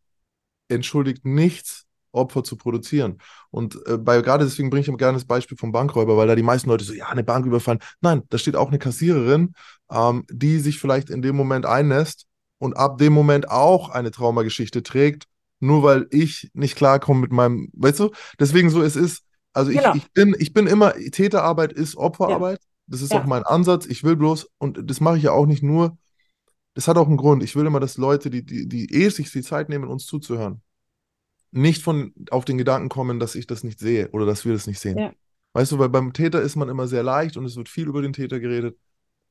entschuldigt nichts Opfer zu produzieren. Und äh, bei gerade deswegen bringe ich immer gerne das Beispiel vom Bankräuber, weil da die meisten Leute so, ja, eine Bank überfallen. Nein, da steht auch eine Kassiererin, ähm, die sich vielleicht in dem Moment einnässt und ab dem Moment auch eine Traumageschichte trägt, nur weil ich nicht klarkomme mit meinem, weißt du? Deswegen so, es ist, Also ich, Genau. ich bin, ich bin immer, Täterarbeit ist Opferarbeit. Das ist Ja. auch mein Ansatz. Ich will bloß, und das mache ich ja auch nicht nur, das hat auch einen Grund. Ich will immer, dass Leute, die, die, die eh sich die Zeit nehmen, uns zuzuhören, nicht von auf den Gedanken kommen, dass ich das nicht sehe oder dass wir das nicht sehen. Ja. Weißt du, weil beim Täter ist man immer sehr leicht und es wird viel über den Täter geredet.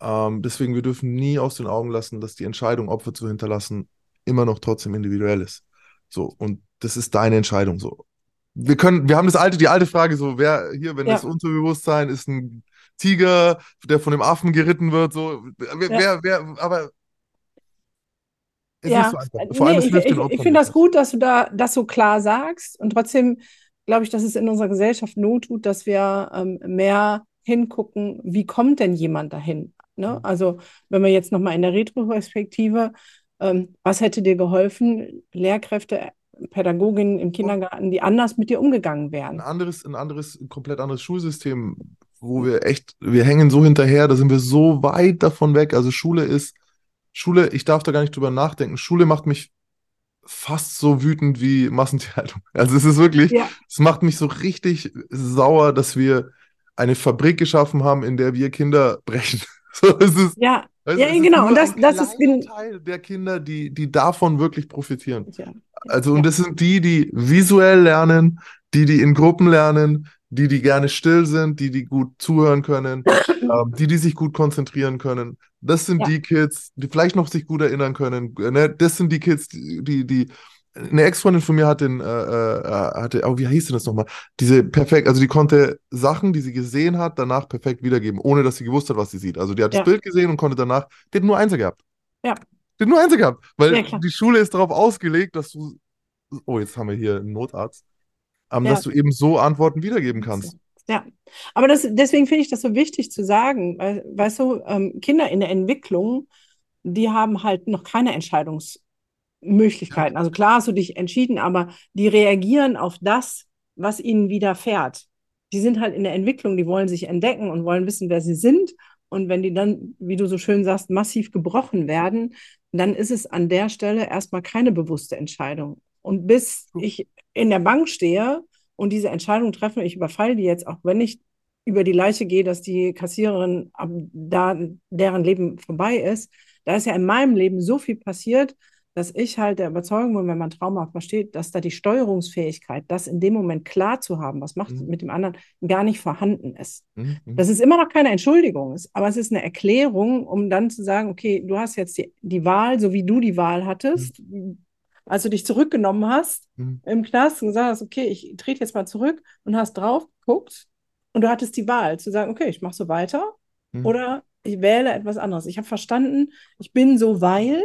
Ähm, deswegen, wir dürfen nie aus den Augen lassen, dass die Entscheidung, Opfer zu hinterlassen, immer noch trotzdem individuell ist. So, und das ist deine Entscheidung. So. Wir können, wir haben das alte, die alte Frage, so, wer hier, wenn Ja. das Unterbewusstsein ist ein Tiger, der von dem Affen geritten wird, so, wer, Ja. wer, wer aber es Ja, so Vor allem, nee, es ich, den ich, finde das gut, dass du da das so klar sagst. Und trotzdem glaube ich, dass es in unserer Gesellschaft not tut, dass wir ähm, mehr hingucken, wie kommt denn jemand dahin? Ne? Mhm. Also, wenn wir jetzt nochmal in der Retroperspektive, ähm, was hätte dir geholfen, Lehrkräfte, Pädagoginnen im Kindergarten, die anders mit dir umgegangen ein wären? anderes, ein anderes, ein komplett anderes Schulsystem, wo wir echt, wir hängen so hinterher, da sind wir so weit davon weg. Also Schule ist, Schule, ich darf da gar nicht drüber nachdenken. Schule macht mich fast so wütend wie Massentierhaltung. Also es ist wirklich, Ja, es macht mich so richtig sauer, dass wir eine Fabrik geschaffen haben, in der wir Kinder brechen. So, es ist, ja, du, ja, genau. Und das, ein das ist gen- Teil der Kinder, die, die davon wirklich profitieren. ja, Also, und das sind die, die visuell lernen, die, die in Gruppen lernen, die, die gerne still sind, die, die gut zuhören können, ähm, die, die sich gut konzentrieren können. Das sind Ja. die Kids, die vielleicht noch sich gut erinnern können. Ne? Das sind die Kids, die, die, eine Ex-Freundin von mir hat den, äh, äh, hatte, oh, wie hieß denn das nochmal? Diese perfekt, also die konnte Sachen, die sie gesehen hat, danach perfekt wiedergeben, ohne dass sie gewusst hat, was sie sieht. Also die hat Ja. das Bild gesehen und konnte danach, die hat nur Einser gehabt. Ja. Die hat nur Einser gehabt, weil Ja, die Schule ist darauf ausgelegt, dass du, oh, jetzt haben wir hier einen Notarzt, ähm, Ja. dass du eben so Antworten wiedergeben kannst. Ja, aber das, deswegen finde ich das so wichtig zu sagen, weil, weißt du, ähm, Kinder in der Entwicklung, die haben halt noch keine Entscheidungsmöglichkeiten. Also klar hast du dich entschieden, aber die reagieren auf das, was ihnen widerfährt. Die sind halt in der Entwicklung, die wollen sich entdecken und wollen wissen, wer sie sind. Und wenn die dann, wie du so schön sagst, massiv gebrochen werden, dann ist es an der Stelle erstmal keine bewusste Entscheidung. Und bis ich in der Bank stehe und diese Entscheidung treffe, ich überfalle die jetzt, auch wenn ich über die Leiche gehe, dass die Kassiererin ab da deren Leben vorbei ist, da ist ja in meinem Leben so viel passiert, dass ich halt der Überzeugung bin, wenn man Trauma versteht, dass da die Steuerungsfähigkeit, das in dem Moment klar zu haben, was macht Mhm. mit dem anderen, gar nicht vorhanden ist. Mhm, mhm. Das ist immer noch keine Entschuldigung, ist, aber es ist eine Erklärung, um dann zu sagen, okay, du hast jetzt die, die Wahl, so wie du die Wahl hattest, als du dich zurückgenommen hast Mhm. im Knast und gesagt hast, okay, ich trete jetzt mal zurück und hast drauf geguckt und du hattest die Wahl zu sagen, okay, ich mache so weiter Mhm. oder ich wähle etwas anderes. Ich habe verstanden, ich bin so, weil,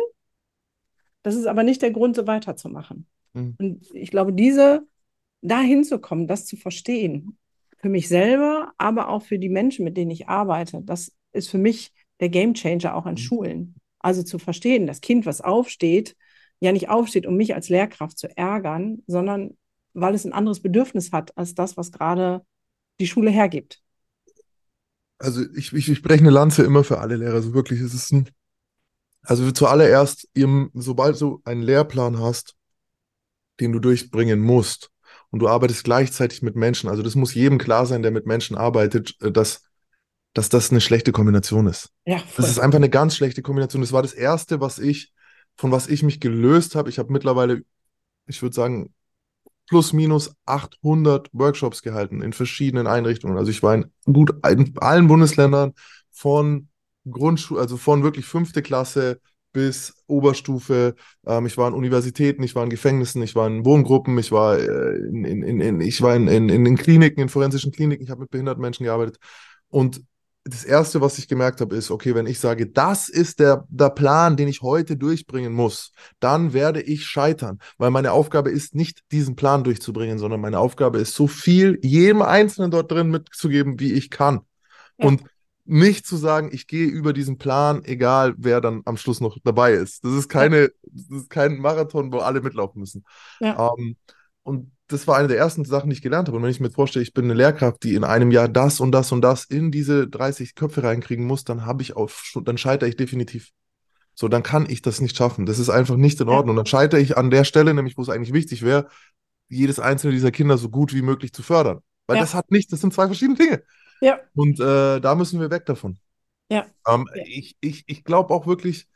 das ist aber nicht der Grund, so weiterzumachen. Mhm. Und ich glaube, diese, dahin zu kommen, das zu verstehen, für mich selber, aber auch für die Menschen, mit denen ich arbeite, das ist für mich der Gamechanger auch an Mhm. Schulen. Also zu verstehen, das Kind, was aufsteht, ja nicht aufsteht, um mich als Lehrkraft zu ärgern, sondern weil es ein anderes Bedürfnis hat als das, was gerade die Schule hergibt. Also ich, ich, ich breche eine Lanze immer für alle Lehrer. Also wirklich, es ist ein, also zuallererst, sobald du einen Lehrplan hast, den du durchbringen musst und du arbeitest gleichzeitig mit Menschen, also das muss jedem klar sein, der mit Menschen arbeitet, äh, dass, dass das eine schlechte Kombination ist. Ja, Das ist einfach eine ganz schlechte Kombination. Das war das Erste, was ich, von was ich mich gelöst habe. Ich habe mittlerweile, ich würde sagen, plus minus 800 Workshops gehalten in verschiedenen Einrichtungen. Also ich war in gut in allen Bundesländern von Grundschule, also von wirklich fünfte Klasse bis Oberstufe. Ähm, ich war in Universitäten, ich war in Gefängnissen, ich war in Wohngruppen, ich war äh, in, in, in, ich war in, in, in Kliniken, in forensischen Kliniken, ich habe mit behinderten Menschen gearbeitet. Und das Erste, was ich gemerkt habe, ist, okay, wenn ich sage, das ist der, der Plan, den ich heute durchbringen muss, dann werde ich scheitern, weil meine Aufgabe ist nicht, diesen Plan durchzubringen, sondern meine Aufgabe ist, so viel jedem Einzelnen dort drin mitzugeben, wie ich kann. Ja. Und nicht zu sagen, ich gehe über diesen Plan, egal wer dann am Schluss noch dabei ist. Das ist keine, das ist kein Marathon, wo alle mitlaufen müssen. Ja. Ähm, und das war eine der ersten Sachen, die ich gelernt habe. Und wenn ich mir vorstelle, ich bin eine Lehrkraft, die in einem Jahr das und das und das in diese 30 Köpfe reinkriegen muss, dann habe ich auf, dann scheitere ich definitiv. So, dann kann ich das nicht schaffen. Das ist einfach nicht in. Ordnung. Dann scheitere ich an der Stelle, nämlich wo es eigentlich wichtig wäre, jedes einzelne dieser Kinder so gut wie möglich zu fördern. Weil Ja. das hat nichts, das sind zwei verschiedene Dinge. Ja, Und äh, da müssen wir weg davon. ja, Ähm, Ja. ich ich, ich glaube auch wirklich,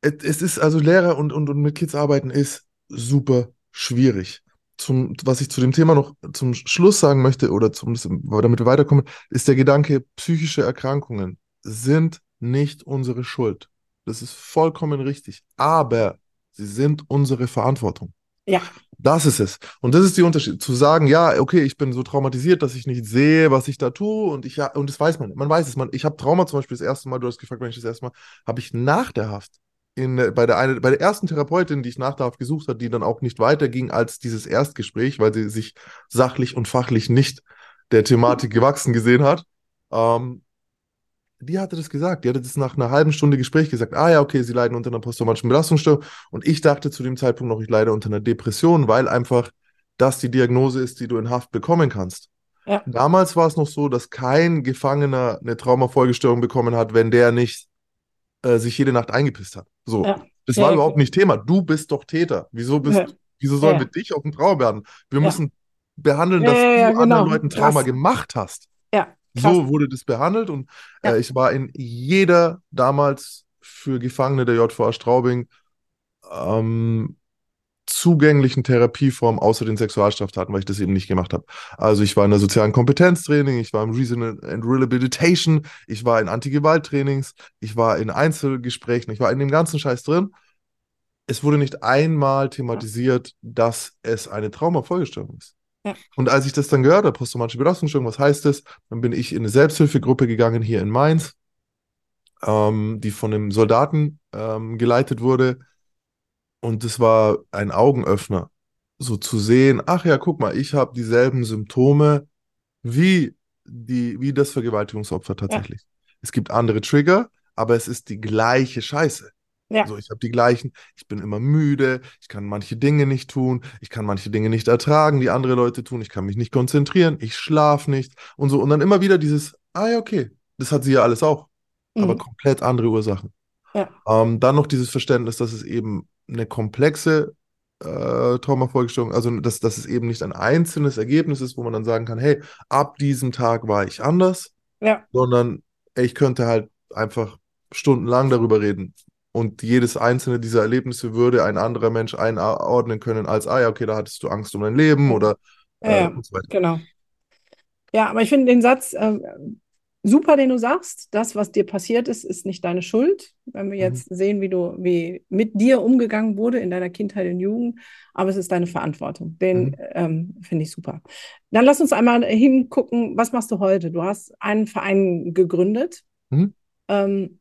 es, es ist also Lehrer und, und, und mit Kids arbeiten ist super schwierig. Zum, was ich zu dem Thema noch zum Schluss sagen möchte oder zum, damit wir weiterkommen, ist der Gedanke, psychische Erkrankungen sind nicht unsere Schuld. Das ist vollkommen richtig. Aber sie sind unsere Verantwortung. ja, Das ist es. Und das ist der Unterschied. Zu sagen, ja, okay, ich bin so traumatisiert, dass ich nicht sehe, was ich da tue. Und ich ja, und das weiß man. Man weiß es. Man, ich habe Trauma zum Beispiel das erste Mal, du hast gefragt, wenn ich das erste Mal, habe ich nach der Haft in, bei der eine, bei der ersten Therapeutin, die ich nach der Haft gesucht habe, die dann auch nicht weiterging als dieses Erstgespräch, weil sie sich sachlich und fachlich nicht der Thematik gewachsen gesehen hat. Ähm, die hatte das gesagt. Die hatte das nach einer halben Stunde Gespräch gesagt. Ah ja, okay, sie leiden unter einer posttraumatischen Belastungsstörung. Und ich dachte zu dem Zeitpunkt noch, ich leide unter einer Depression, weil einfach das die Diagnose ist, die du in Haft bekommen kannst. Ja. Damals war es noch so, dass kein Gefangener eine Traumafolgestörung bekommen hat, wenn der nicht äh, sich jede Nacht eingepisst hat. So. Ja. Das war ja, überhaupt nicht Thema. Du bist doch Täter. Wieso bist, Ja. wieso sollen wir dich auf den Trauer behandeln? Wir müssen behandeln, dass du anderen genau. Leuten Trauma Krass. gemacht hast. ja, krass. So wurde das behandelt und äh, ich war in jeder damals für Gefangene der JVA Straubing ähm, zugänglichen Therapieform außer den Sexualstraftaten, weil ich das eben nicht gemacht habe. Also ich war in der sozialen Kompetenztraining, ich war im Reason and Rehabilitation, ich war in Anti-Gewalt-Trainings, ich war in Einzelgesprächen, ich war in dem ganzen Scheiß drin. Es wurde nicht einmal thematisiert, dass es eine Traumafolgestörung ist. Ja. Und als ich das dann gehört habe, posttraumatische Belastungsstörung, was heißt das? Dann bin ich in eine Selbsthilfegruppe gegangen hier in Mainz, ähm, die von einem Soldaten ähm, geleitet wurde. Und das war ein Augenöffner, so zu sehen, ach ja, guck mal, ich habe dieselben Symptome wie, die, wie das Vergewaltigungsopfer tatsächlich. Es gibt andere Trigger, aber es ist die gleiche Scheiße. Ja. Also ich habe die gleichen, ich bin immer müde, ich kann manche Dinge nicht tun, ich kann manche Dinge nicht ertragen, die andere Leute tun, ich kann mich nicht konzentrieren, ich schlafe nicht und so. Und dann immer wieder dieses, ah ja, okay, das hat sie ja alles auch, aber Mhm. komplett andere Ursachen. Ja. Ähm, dann noch dieses Verständnis, dass es eben eine komplexe äh, Traumafolgestörung, also dass, dass es eben nicht ein einzelnes Ergebnis ist, wo man dann sagen kann, hey, ab diesem Tag war ich anders, Ja, sondern ich könnte halt einfach stundenlang darüber reden. Und jedes einzelne dieser Erlebnisse würde ein anderer Mensch einordnen können als, ah ja, okay, da hattest du Angst um dein Leben Ja. oder ja, äh, ja, und so weiter. genau. Ja, aber ich finde den Satz äh, super, den du sagst. Das, was dir passiert ist, ist nicht deine Schuld. Wenn wir Mhm. jetzt sehen, wie du, wie mit dir umgegangen wurde in deiner Kindheit und Jugend, aber es ist deine Verantwortung. Den Mhm. ähm, finde ich super. Dann lass uns einmal hingucken, was machst du heute? Du hast einen Verein gegründet. Mhm. Ähm,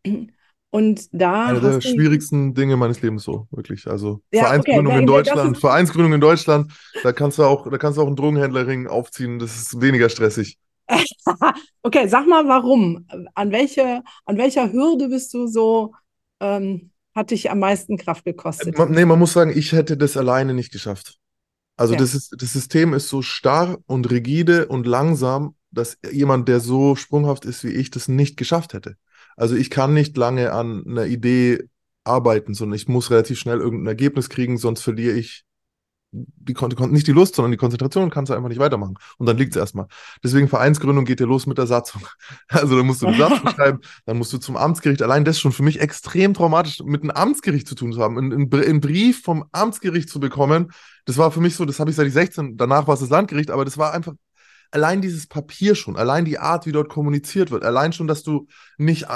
und da Eine der schwierigsten Dinge meines Lebens so, wirklich. Also Ja, Vereinsgründung okay, in Deutschland, Vereinsgründung in Deutschland, da kannst du auch, da kannst du auch einen Drogenhändlerring aufziehen, das ist weniger stressig. Okay, sag mal, warum? An welche, an welcher Hürde bist du so, ähm, hat dich am meisten Kraft gekostet? Man, nee, man muss sagen, ich hätte das alleine nicht geschafft. Also Ja. das ist, das System ist so starr und rigide und langsam, dass jemand, der so sprunghaft ist wie ich, das nicht geschafft hätte. Also ich kann nicht lange an einer Idee arbeiten, sondern ich muss relativ schnell irgendein Ergebnis kriegen, sonst verliere ich die, Kon kon- nicht die Lust, sondern die Konzentration kannst du einfach nicht weitermachen. Und dann liegt es erstmal. Deswegen Vereinsgründung geht ja los mit der Satzung. Also dann musst du eine Satzung schreiben, dann musst du zum Amtsgericht. Allein das ist schon für mich extrem traumatisch, mit einem Amtsgericht zu tun zu haben. Einen, einen Brief vom Amtsgericht zu bekommen, das war für mich so, das habe ich seit ich 16, danach war es das Landgericht, aber das war einfach allein dieses Papier schon, allein die Art, wie dort kommuniziert wird, allein schon, dass du nicht,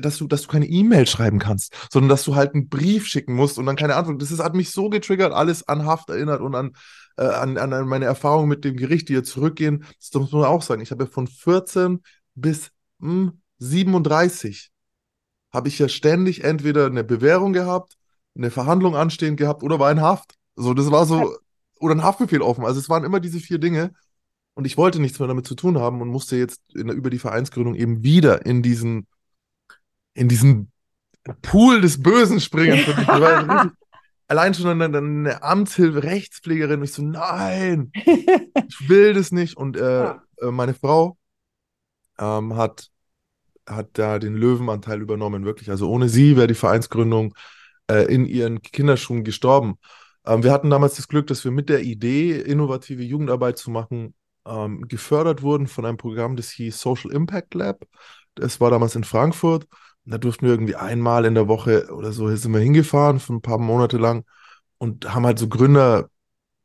dass du, dass du keine E-Mail schreiben kannst, sondern dass du halt einen Brief schicken musst und dann keine Antwort. Das ist, hat mich so getriggert, alles an Haft erinnert und an, äh, an, an meine Erfahrungen mit dem Gericht, die jetzt zurückgehen. Das muss man auch sagen. Ich habe ja von 14 bis mh, 37 habe ich ja ständig entweder eine Bewährung gehabt, eine Verhandlung anstehend gehabt oder war in Haft. So, das war so, oder ein Haftbefehl offen. Also es waren immer diese vier Dinge. Und ich wollte nichts mehr damit zu tun haben und musste jetzt in, über die Vereinsgründung eben wieder in diesen, in diesen Pool des Bösen springen. Richtig, allein schon eine, eine Amtshilfe, Rechtspflegerin. Und ich so, nein, ich will das nicht. Und äh, Ja. äh, meine Frau ähm, hat, hat da den Löwenanteil übernommen, wirklich. Also ohne sie wäre die Vereinsgründung äh, in ihren Kinderschuhen gestorben. Ähm, wir hatten damals das Glück, dass wir mit der Idee, innovative Jugendarbeit zu machen, ähm, gefördert wurden von einem Programm, das hieß Social Impact Lab. Das war damals in Frankfurt. Und da durften wir irgendwie einmal in der Woche oder so sind wir hingefahren, für ein paar Monate lang und haben halt so Gründer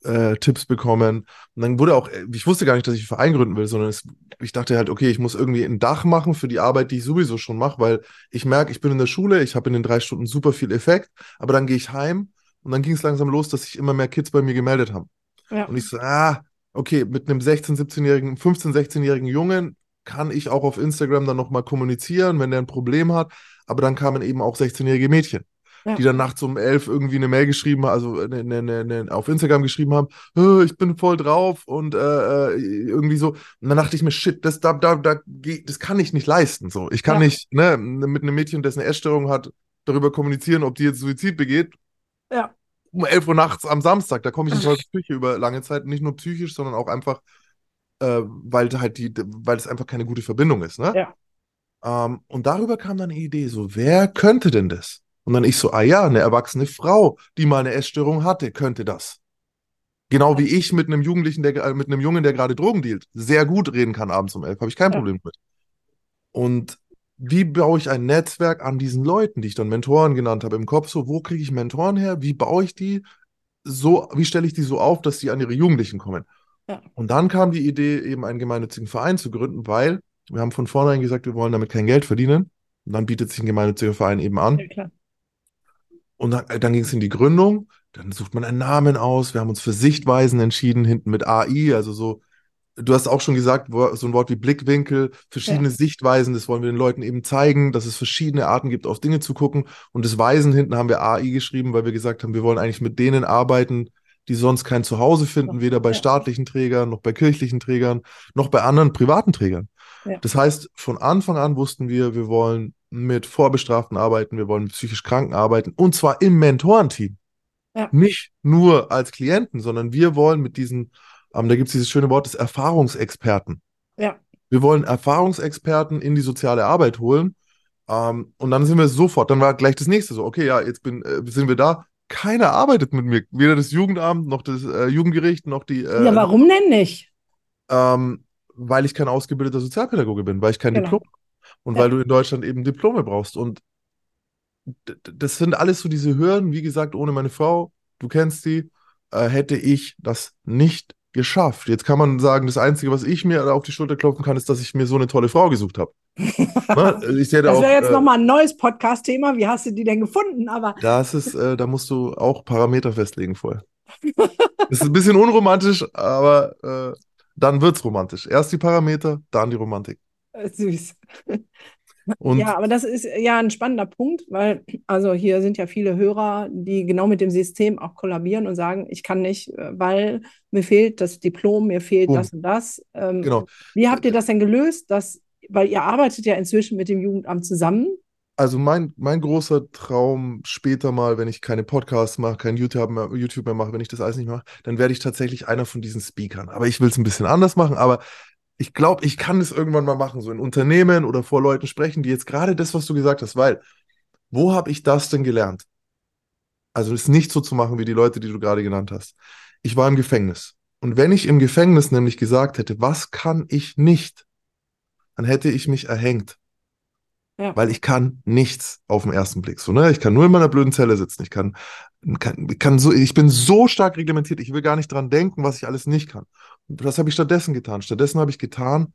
äh, Tipps bekommen. Und dann wurde auch, ich wusste gar nicht, dass ich einen Verein gründen will, sondern es, ich dachte halt, okay, ich muss irgendwie ein Dach machen für die Arbeit, die ich sowieso schon mache, weil ich merke, ich bin in der Schule, ich habe in den drei Stunden super viel Effekt, aber dann gehe ich heim und dann ging es langsam los, dass sich immer mehr Kids bei mir gemeldet haben. Ja. Und ich so, ah, okay, mit einem 16-, 17-jährigen, 15-, 16-jährigen Jungen kann ich auch auf Instagram dann nochmal kommunizieren, wenn der ein Problem hat. Aber dann kamen eben auch 16-jährige Mädchen Ja. die dann nachts um elf irgendwie eine Mail geschrieben haben, also ne, ne, ne, ne, auf Instagram geschrieben haben, "Äh, ich bin voll drauf und äh, äh, irgendwie so. Und dann dachte ich mir, shit, das, da, da, da, geht- das kann ich nicht leisten. So. Ich kann Ja. nicht ne, mit einem Mädchen, das eine Essstörung hat, darüber kommunizieren, ob die jetzt Suizid begeht, Ja. Um 11 Uhr nachts am Samstag. Da komme ich in Psyche über lange Zeit, nicht nur psychisch, sondern auch einfach, äh, weil halt die, weil es einfach keine gute Verbindung ist. Ne? Ja. Ähm, und darüber kam dann eine Idee, so, wer könnte denn das? Und dann ich so, ah ja, eine erwachsene Frau, die mal eine Essstörung hatte, könnte das. Genau wie ich mit einem Jugendlichen, der, äh, mit einem Jungen, der gerade Drogen dealt, sehr gut reden kann abends um elf, habe ich kein Ja. Problem mit. Und wie baue ich ein Netzwerk an diesen Leuten, die ich dann Mentoren genannt habe, im Kopf so, wo kriege ich Mentoren her? Wie baue ich die so, wie stelle ich die so auf, dass die an ihre Jugendlichen kommen? Ja. Und dann kam die Idee, eben einen gemeinnützigen Verein zu gründen, weil wir haben von vornherein gesagt, wir wollen damit kein Geld verdienen. Und dann bietet sich ein gemeinnütziger Verein eben an. Ja. Und dann, dann ging es in die Gründung. Dann sucht man einen Namen aus. Wir haben uns für Sichtweisen entschieden, hinten mit AI, also so. Du hast auch schon gesagt, so ein Wort wie Blickwinkel, verschiedene Sichtweisen, das wollen wir den Leuten eben zeigen, dass es verschiedene Arten gibt, auf Dinge zu gucken. Und das Weisen hinten haben wir AI geschrieben, weil wir gesagt haben, wir wollen eigentlich mit denen arbeiten, die sonst kein Zuhause finden, weder bei Ja. staatlichen Trägern, noch bei kirchlichen Trägern, noch bei anderen privaten Trägern. Ja. Das heißt, von Anfang an wussten wir, wir wollen mit Vorbestraften arbeiten, wir wollen mit psychisch Kranken arbeiten und zwar im Mentorenteam. Ja. Nicht nur als Klienten, sondern wir wollen mit diesen, ähm, da gibt es dieses schöne Wort des Erfahrungsexperten. Ja. Wir wollen Erfahrungsexperten in die soziale Arbeit holen. Ähm, und dann sind wir sofort, dann war gleich das nächste so, okay, ja, jetzt bin, äh, sind wir da. Keiner arbeitet mit mir. Weder das Jugendamt, noch das äh, Jugendgericht, noch die. Äh, ja, warum denn nicht? ähm, weil ich kein ausgebildeter Sozialpädagoge bin, weil ich kein Genau. Diplom und Ja. weil du in Deutschland eben Diplome brauchst. Und das sind alles so diese Hürden. Wie gesagt, ohne meine Frau, du kennst sie, äh, hätte ich das nicht geschafft. Jetzt kann man sagen, das Einzige, was ich mir auf die Schulter klopfen kann, ist, dass ich mir so eine tolle Frau gesucht habe. Ne? Hätte Das wäre jetzt äh, nochmal ein neues Podcast-Thema. Wie hast du die denn gefunden? Aber Das ist, äh, da musst du auch Parameter festlegen vorher. Das ist ein bisschen unromantisch, aber äh, dann wird's romantisch. Erst die Parameter, dann die Romantik. süß. Und Ja, aber das ist ja ein spannender Punkt, weil also hier sind ja viele Hörer, die genau mit dem System auch kollabieren und sagen, ich kann nicht, äh, weil mir fehlt das Diplom, mir fehlt Boom. das und das. Ähm, genau. Wie habt ihr das denn gelöst? Dass, weil ihr arbeitet ja inzwischen mit dem Jugendamt zusammen. Also mein, mein großer Traum später mal, wenn ich keine Podcasts mache, kein YouTube mehr, YouTube mehr mache, wenn ich das alles nicht mache, dann werde ich tatsächlich einer von diesen Speakern. Aber ich will es ein bisschen anders machen. Aber ich glaube, ich kann es irgendwann mal machen, so in Unternehmen oder vor Leuten sprechen, die jetzt gerade das, was du gesagt hast, weil wo habe ich das denn gelernt? Also es nicht so zu machen wie die Leute, die du gerade genannt hast. Ich war im Gefängnis. Und wenn ich im Gefängnis nämlich gesagt hätte, was kann ich nicht, dann hätte ich mich erhängt. Ja. Weil ich kann nichts auf den ersten Blick. So, ne? Ich kann nur in meiner blöden Zelle sitzen. Ich kann, kann, kann so, ich bin so stark reglementiert, ich will gar nicht dran denken, was ich alles nicht kann. Und was habe ich stattdessen getan? Stattdessen habe ich getan,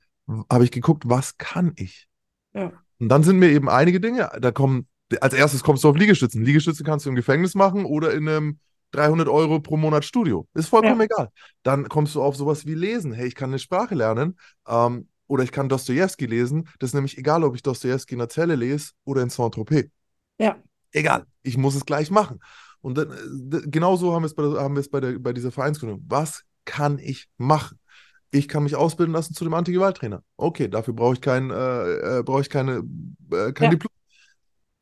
habe ich geguckt, was kann ich? Ja. Und dann sind mir eben einige Dinge, da kommen, als erstes kommst du auf Liegestützen. Liegestütze kannst du im Gefängnis machen oder in einem 300 Euro pro Monat Studio. Ist vollkommen egal. Dann kommst du auf sowas wie Lesen. Hey, ich kann eine Sprache lernen. Ähm, oder ich kann Dostoevsky lesen. Das ist nämlich egal, ob ich Dostoevsky in der Zelle lese oder in Saint-Tropez. Ja. Egal, ich muss es gleich machen. Und dann, äh, genauso haben wir es bei, haben wir es bei, der, bei dieser Vereinsgründung. Was kann ich machen? Ich kann mich ausbilden lassen zu dem Antigewalttrainer. Okay, dafür brauche ich kein, äh, äh, brauche ich keine, äh, kein Ja. Diplom.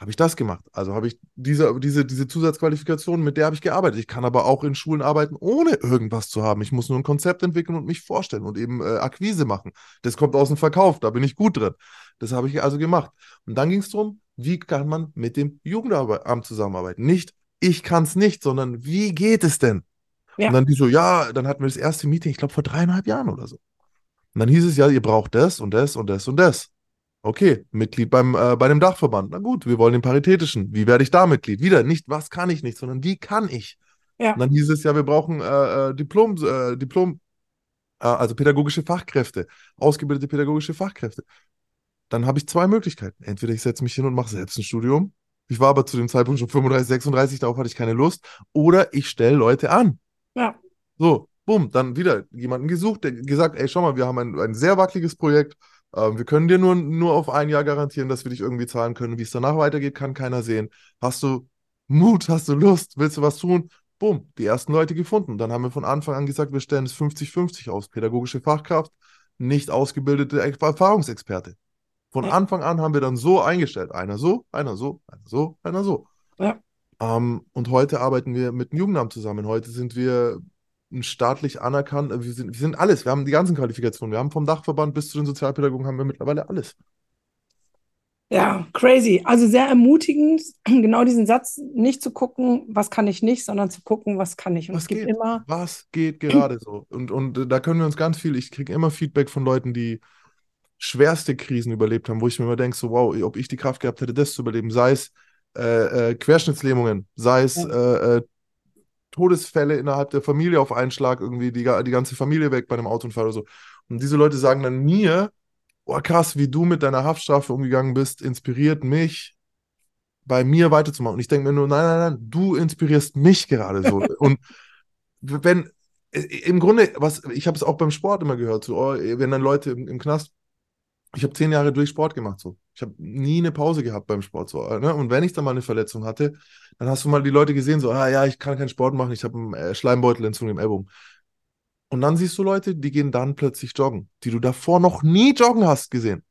Habe ich das gemacht? Also habe ich diese, diese, diese Zusatzqualifikation, mit der habe ich gearbeitet. Ich kann aber auch in Schulen arbeiten, ohne irgendwas zu haben. Ich muss nur ein Konzept entwickeln und mich vorstellen und eben äh, Akquise machen. Das kommt aus dem Verkauf, da bin ich gut drin. Das habe ich also gemacht. Und dann ging es darum, wie kann man mit dem Jugendamt zusammenarbeiten? Nicht, ich kann es nicht, sondern wie geht es denn? Ja. Und dann die so, ja, dann hatten wir das erste Meeting, ich glaube vor dreieinhalb Jahren oder so. Und dann hieß es ja, ihr braucht das und das und das und das. Okay, Mitglied beim, äh, bei dem Dachverband. Na gut, wir wollen den Paritätischen. Wie werde ich da Mitglied? Wieder nicht, was kann ich nicht, sondern wie kann ich? Ja. Und dann hieß es ja, wir brauchen äh, äh, Diplom, äh, Diplom, äh, also pädagogische Fachkräfte, ausgebildete pädagogische Fachkräfte. Dann habe ich zwei Möglichkeiten. Entweder ich setze mich hin und mache selbst ein Studium. Ich war aber zu dem Zeitpunkt schon 35, 36, darauf hatte ich keine Lust. Oder ich stelle Leute an. Ja. So, bumm, dann wieder jemanden gesucht, der gesagt, ey, schau mal, wir haben ein, ein sehr wackeliges Projekt. Ähm, wir können dir nur, nur auf ein Jahr garantieren, dass wir dich irgendwie zahlen können. Wie es danach weitergeht, kann keiner sehen. Hast du Mut, hast du Lust, willst du was tun? Bumm, die ersten Leute gefunden. Dann haben wir von Anfang an gesagt, wir stellen es 50-50 aus. Pädagogische Fachkraft, nicht ausgebildete Erfahrungsexperte. Von Ja. Anfang an haben wir dann so eingestellt. Einer so, einer so, einer so, einer so. Ja. Ähm, und heute arbeiten wir mit dem Jugendamt zusammen. Heute sind wir staatlich anerkannt. Wir sind, wir sind alles. Wir haben die ganzen Qualifikationen. Wir haben vom Dachverband bis zu den Sozialpädagogen haben wir mittlerweile alles. Ja, crazy. Also sehr ermutigend, genau diesen Satz nicht zu gucken, was kann ich nicht, sondern zu gucken, was kann ich. Und Was es gibt geht? immer, Was geht gerade so? Und, und da können wir uns ganz viel, ich kriege immer Feedback von Leuten, die schwerste Krisen überlebt haben, wo ich mir immer denke, so wow, ob ich die Kraft gehabt hätte, das zu überleben, sei es äh, äh, Querschnittslähmungen, sei es äh, äh, Todesfälle innerhalb der Familie auf einen Schlag, irgendwie die, die ganze Familie weg bei einem Autounfall oder so. Und diese Leute sagen dann mir, oh krass, wie du mit deiner Haftstrafe umgegangen bist, inspiriert mich, bei mir weiterzumachen. Und ich denke mir nur, nein, nein, nein, du inspirierst mich gerade so. Und wenn, im Grunde, was, ich habe es auch beim Sport immer gehört, so, oh, wenn dann Leute im, im Knast, ich habe zehn Jahre durch Sport gemacht, so. Ich habe nie eine Pause gehabt beim Sport, so. Ne? Und wenn ich dann mal eine Verletzung hatte, dann hast du mal die Leute gesehen, so, ah ja, ich kann keinen Sport machen, ich habe einen äh, Schleimbeutelentzündung im Ellbogen. Und dann siehst du Leute, die gehen dann plötzlich joggen, die du davor noch nie joggen hast gesehen.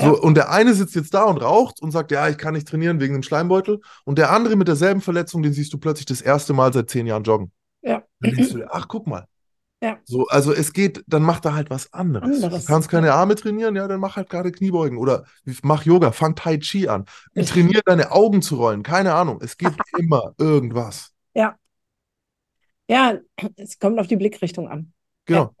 So, Ja. und der eine sitzt jetzt da und raucht und sagt, ja, ich kann nicht trainieren wegen dem Schleimbeutel. Und der andere mit derselben Verletzung, den siehst du plötzlich das erste Mal seit zehn Jahren joggen. ja, Dann denkst du dir, ach, guck mal. Ja. So, also es geht, dann mach da halt was anderes. Anderes, Du kannst keine Arme trainieren, ja, dann mach halt gerade Kniebeugen oder mach Yoga, fang Tai Chi an. Trainier deine Augen zu rollen, keine Ahnung. Es gibt immer irgendwas. ja. Ja, es kommt auf die Blickrichtung an. Genau.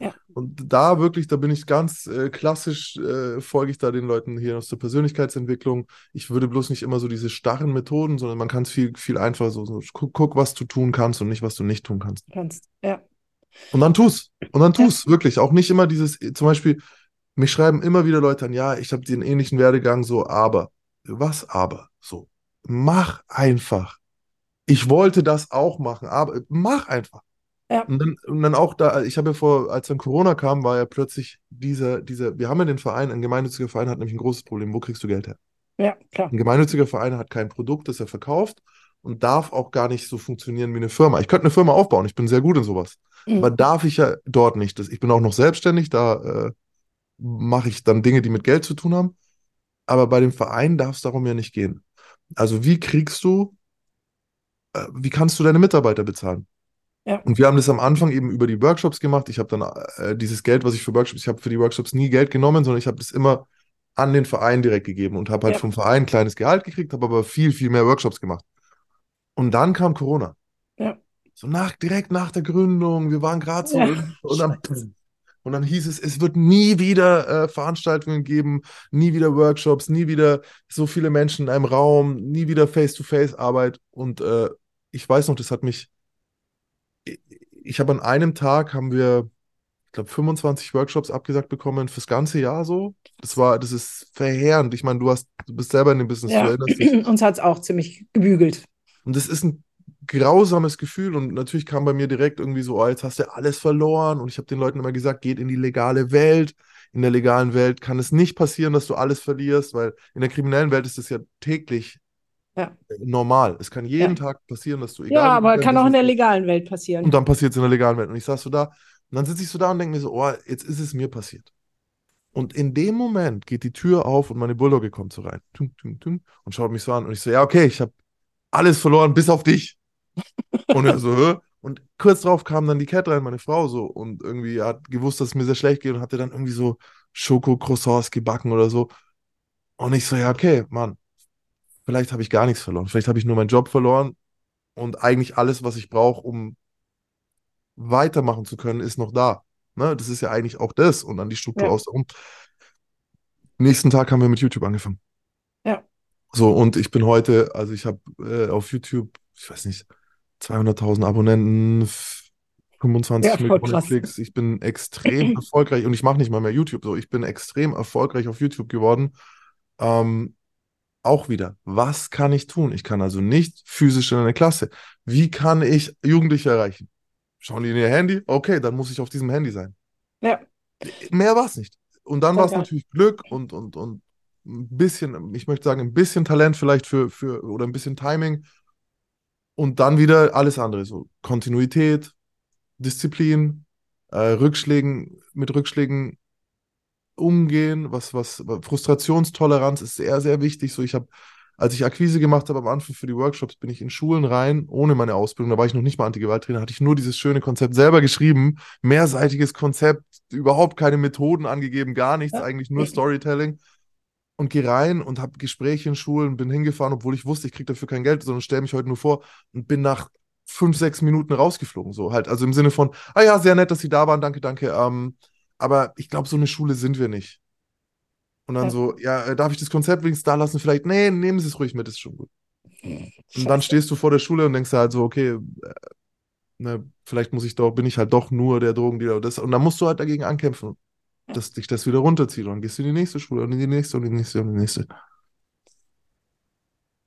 Ja. Und da wirklich, da bin ich ganz äh, klassisch, äh, folge ich da den Leuten hier aus der Persönlichkeitsentwicklung. Ich würde bloß nicht immer so diese starren Methoden, sondern man kann es viel, viel einfacher so, so guck, guck, was du tun kannst und nicht, was du nicht tun kannst. Kannst. Ja, Und dann tu's. Und dann tu's, wirklich. Auch nicht immer dieses, zum Beispiel, mich schreiben immer wieder Leute an, ja, ich habe den ähnlichen Werdegang, so, aber. Was aber? So. Mach einfach. Ich wollte das auch machen, aber mach einfach. Ja. Und dann, und dann auch da, ich habe ja vor, als dann Corona kam, war ja plötzlich dieser, dieser, wir haben ja den Verein, ein gemeinnütziger Verein hat nämlich ein großes Problem. Wo kriegst du Geld her? ja, klar. Ein gemeinnütziger Verein hat kein Produkt, das er verkauft und darf auch gar nicht so funktionieren wie eine Firma. Ich könnte eine Firma aufbauen, ich bin sehr gut in sowas. Mhm. Aber darf ich ja dort nicht. Das, ich bin auch noch selbstständig, da äh, mache ich dann Dinge, die mit Geld zu tun haben. Aber bei dem Verein darf es darum ja nicht gehen. Also wie kriegst du, äh, wie kannst du deine Mitarbeiter bezahlen? Ja. Und wir haben das am Anfang eben über die Workshops gemacht. Ich habe dann äh, dieses Geld, was ich für Workshops, ich habe für die Workshops nie Geld genommen, sondern ich habe das immer an den Verein direkt gegeben und habe halt Ja. vom Verein ein kleines Gehalt gekriegt, habe aber viel, viel mehr Workshops gemacht. Und dann kam Corona. Ja. So nach, direkt nach der Gründung, wir waren gerade so Ja. und dann, und dann hieß es, es wird nie wieder äh, Veranstaltungen geben, nie wieder Workshops, nie wieder so viele Menschen in einem Raum, nie wieder Face-to-Face-Arbeit. Und äh, ich weiß noch, das hat mich, ich, ich habe an einem Tag haben wir, ich glaube, 25 Workshops abgesagt bekommen fürs ganze Jahr so. Das war, das ist verheerend. Ich meine, du hast, du bist selber in dem Business, Ja, uns hat es auch ziemlich gebügelt. Und das ist ein grausames Gefühl. Und natürlich kam bei mir direkt irgendwie so, oh, jetzt hast du alles verloren. Und ich habe den Leuten immer gesagt, geht in die legale Welt. In der legalen Welt kann es nicht passieren, dass du alles verlierst, weil in der kriminellen Welt ist es ja täglich Ja. normal. Es kann jeden Ja. Tag passieren, dass du egal Ja, aber kann auch in der legalen Welt passieren. Und dann passiert es in der legalen Welt. Und ich saß so da, und dann sitze ich so da und denke mir so, oh, jetzt ist es mir passiert. Und in dem Moment geht die Tür auf und meine Bulldogge kommt so rein. Tum, tum, tum, und schaut mich so an. Und ich so, ja, okay, ich habe alles verloren, bis auf dich. Und er so, Hä? Und kurz drauf kam dann die Cat rein, meine Frau so. Und irgendwie hat gewusst, dass es mir sehr schlecht geht und hatte dann irgendwie so Schoko-Croissants gebacken oder so. Und ich so, ja, okay, Mann, vielleicht habe ich gar nichts verloren. Vielleicht habe ich nur meinen Job verloren und eigentlich alles, was ich brauche, um weitermachen zu können, ist noch da. Ne? Das ist ja eigentlich auch das und dann die Struktur Ja. außenrum. Nächsten Tag haben wir mit YouTube angefangen. So, und ich bin heute, also ich habe äh, auf YouTube, ich weiß nicht, 200.000 Abonnenten, f- 25 Ja, Millionen krass. Klicks. Ich bin extrem erfolgreich und ich mache nicht mal mehr YouTube so. Ich bin extrem erfolgreich auf YouTube geworden. Ähm, auch wieder, was kann ich tun? Ich kann also nicht physisch in eine Klasse. Wie kann ich Jugendliche erreichen? Schauen die in ihr Handy? Okay, dann muss ich auf diesem Handy sein. Ja, Mehr war es nicht. Und dann war es natürlich Glück und, und, und ein bisschen, ich möchte sagen, ein bisschen Talent vielleicht für, für oder ein bisschen Timing. Und dann wieder alles andere, so Kontinuität, Disziplin, äh, Rückschlägen, mit Rückschlägen umgehen, was, was, Frustrationstoleranz ist sehr, sehr wichtig. So, ich habe, als ich Akquise gemacht habe am Anfang für die Workshops, bin ich in Schulen rein, ohne meine Ausbildung. Da war ich noch nicht mal Antigewalttrainer, hatte ich nur dieses schöne Konzept selber geschrieben, mehrseitiges Konzept, überhaupt keine Methoden angegeben, gar nichts, eigentlich nur Storytelling. Und gehe rein und habe Gespräche in Schulen, bin hingefahren, obwohl ich wusste, ich kriege dafür kein Geld, sondern stelle mich heute nur vor und bin nach fünf, sechs Minuten rausgeflogen. So halt, also im Sinne von, ah ja, sehr nett, dass Sie da waren, danke, danke. Ähm, aber ich glaube, so eine Schule sind wir nicht. Und dann Ja. so, ja, äh, darf ich das Konzept wenigstens da lassen? Vielleicht, nee, nehmen Sie es ruhig mit, ist schon gut. Und dann Scheiße. stehst du vor der Schule und denkst halt so, okay, äh, ne, vielleicht muss ich doch, bin ich halt doch nur der Drogendealer das. Und dann musst du halt dagegen ankämpfen, dass dich das wieder runterzieht. Und dann gehst du in die nächste Schule und in die nächste und in die nächste und in die nächste.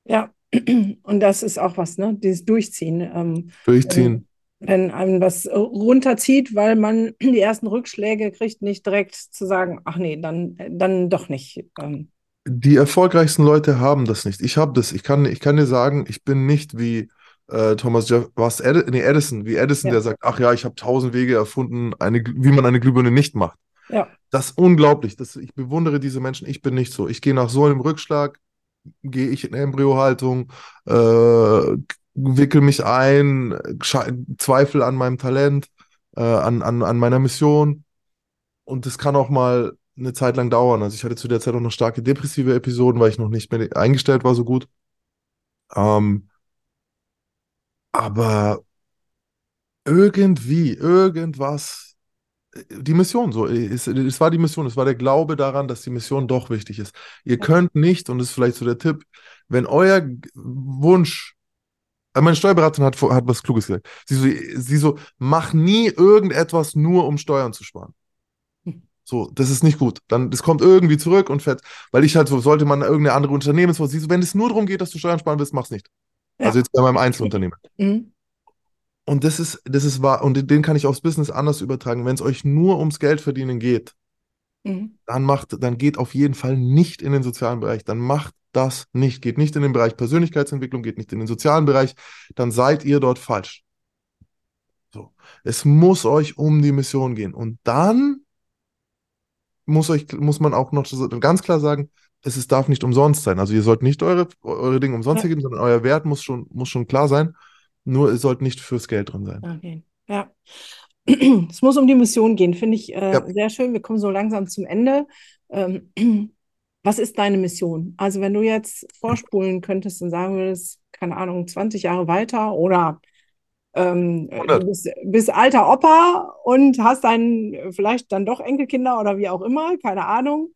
Ja, und das ist auch was, ne? Dieses Durchziehen. Ähm, Durchziehen. wenn einem was runterzieht, weil man die ersten Rückschläge kriegt, nicht direkt zu sagen, ach nee, dann, dann doch nicht. Ähm, Die erfolgreichsten Leute haben das nicht. Ich habe das. Ich kann, ich kann dir sagen, ich bin nicht wie äh, Thomas Jeff, was Edi nee, Edison, wie Edison, Ja. der sagt, ach ja, ich habe tausend Wege erfunden, eine, wie man eine Glühbirne nicht macht. Ja, Das ist unglaublich. Das, ich bewundere diese Menschen. Ich bin nicht so. Ich gehe nach so einem Rückschlag, gehe ich in Embryohaltung, äh, wickel mich ein, zweifle an meinem Talent, äh, an, an, an meiner Mission. Und das kann auch mal eine Zeit lang dauern. Also ich hatte zu der Zeit auch noch starke depressive Episoden, weil ich noch nicht mehr eingestellt war so gut. Ähm, aber irgendwie, irgendwas, die Mission, so, es, es war die Mission, es war der Glaube daran, dass die Mission doch wichtig ist. Ihr könnt nicht, und das ist vielleicht so der Tipp, wenn euer Wunsch, äh, meine Steuerberaterin hat, hat was Kluges gesagt. Sie so, sie so, mach nie irgendetwas nur, um Steuern zu sparen. So, das ist nicht gut. Dann, das kommt irgendwie zurück und fährt, weil ich halt so, sollte man irgendeine andere Unternehmensform, sie so, wenn es nur darum geht, dass du Steuern sparen willst, mach's nicht. Ja. Also jetzt bei meinem Einzelunternehmen. mhm. Und das ist, das ist wahr, und den kann ich aufs Business anders übertragen. Wenn es euch nur ums Geld verdienen geht, Mhm. dann macht, dann geht auf jeden Fall nicht in den sozialen Bereich. Dann macht das nicht. Geht nicht in den Bereich Persönlichkeitsentwicklung, geht nicht in den sozialen Bereich. Dann seid ihr dort falsch. So. Es muss euch um die Mission gehen. Und dann muss euch, muss man auch noch ganz klar sagen, es ist, darf nicht umsonst sein. Also ihr sollt nicht eure, eure Dinge umsonst Ja. hergeben, sondern euer Wert muss schon, muss schon klar sein. Nur es sollte nicht fürs Geld drin sein. Okay. Ja. Es muss um die Mission gehen, finde ich äh, Ja. sehr schön. Wir kommen so langsam zum Ende. Ähm, was ist deine Mission? Also, wenn du jetzt vorspulen könntest und sagen würdest, keine Ahnung, 20 Jahre weiter oder ähm, du 100. bist, bist alter Opa und hast dann vielleicht dann doch Enkelkinder oder wie auch immer, keine Ahnung.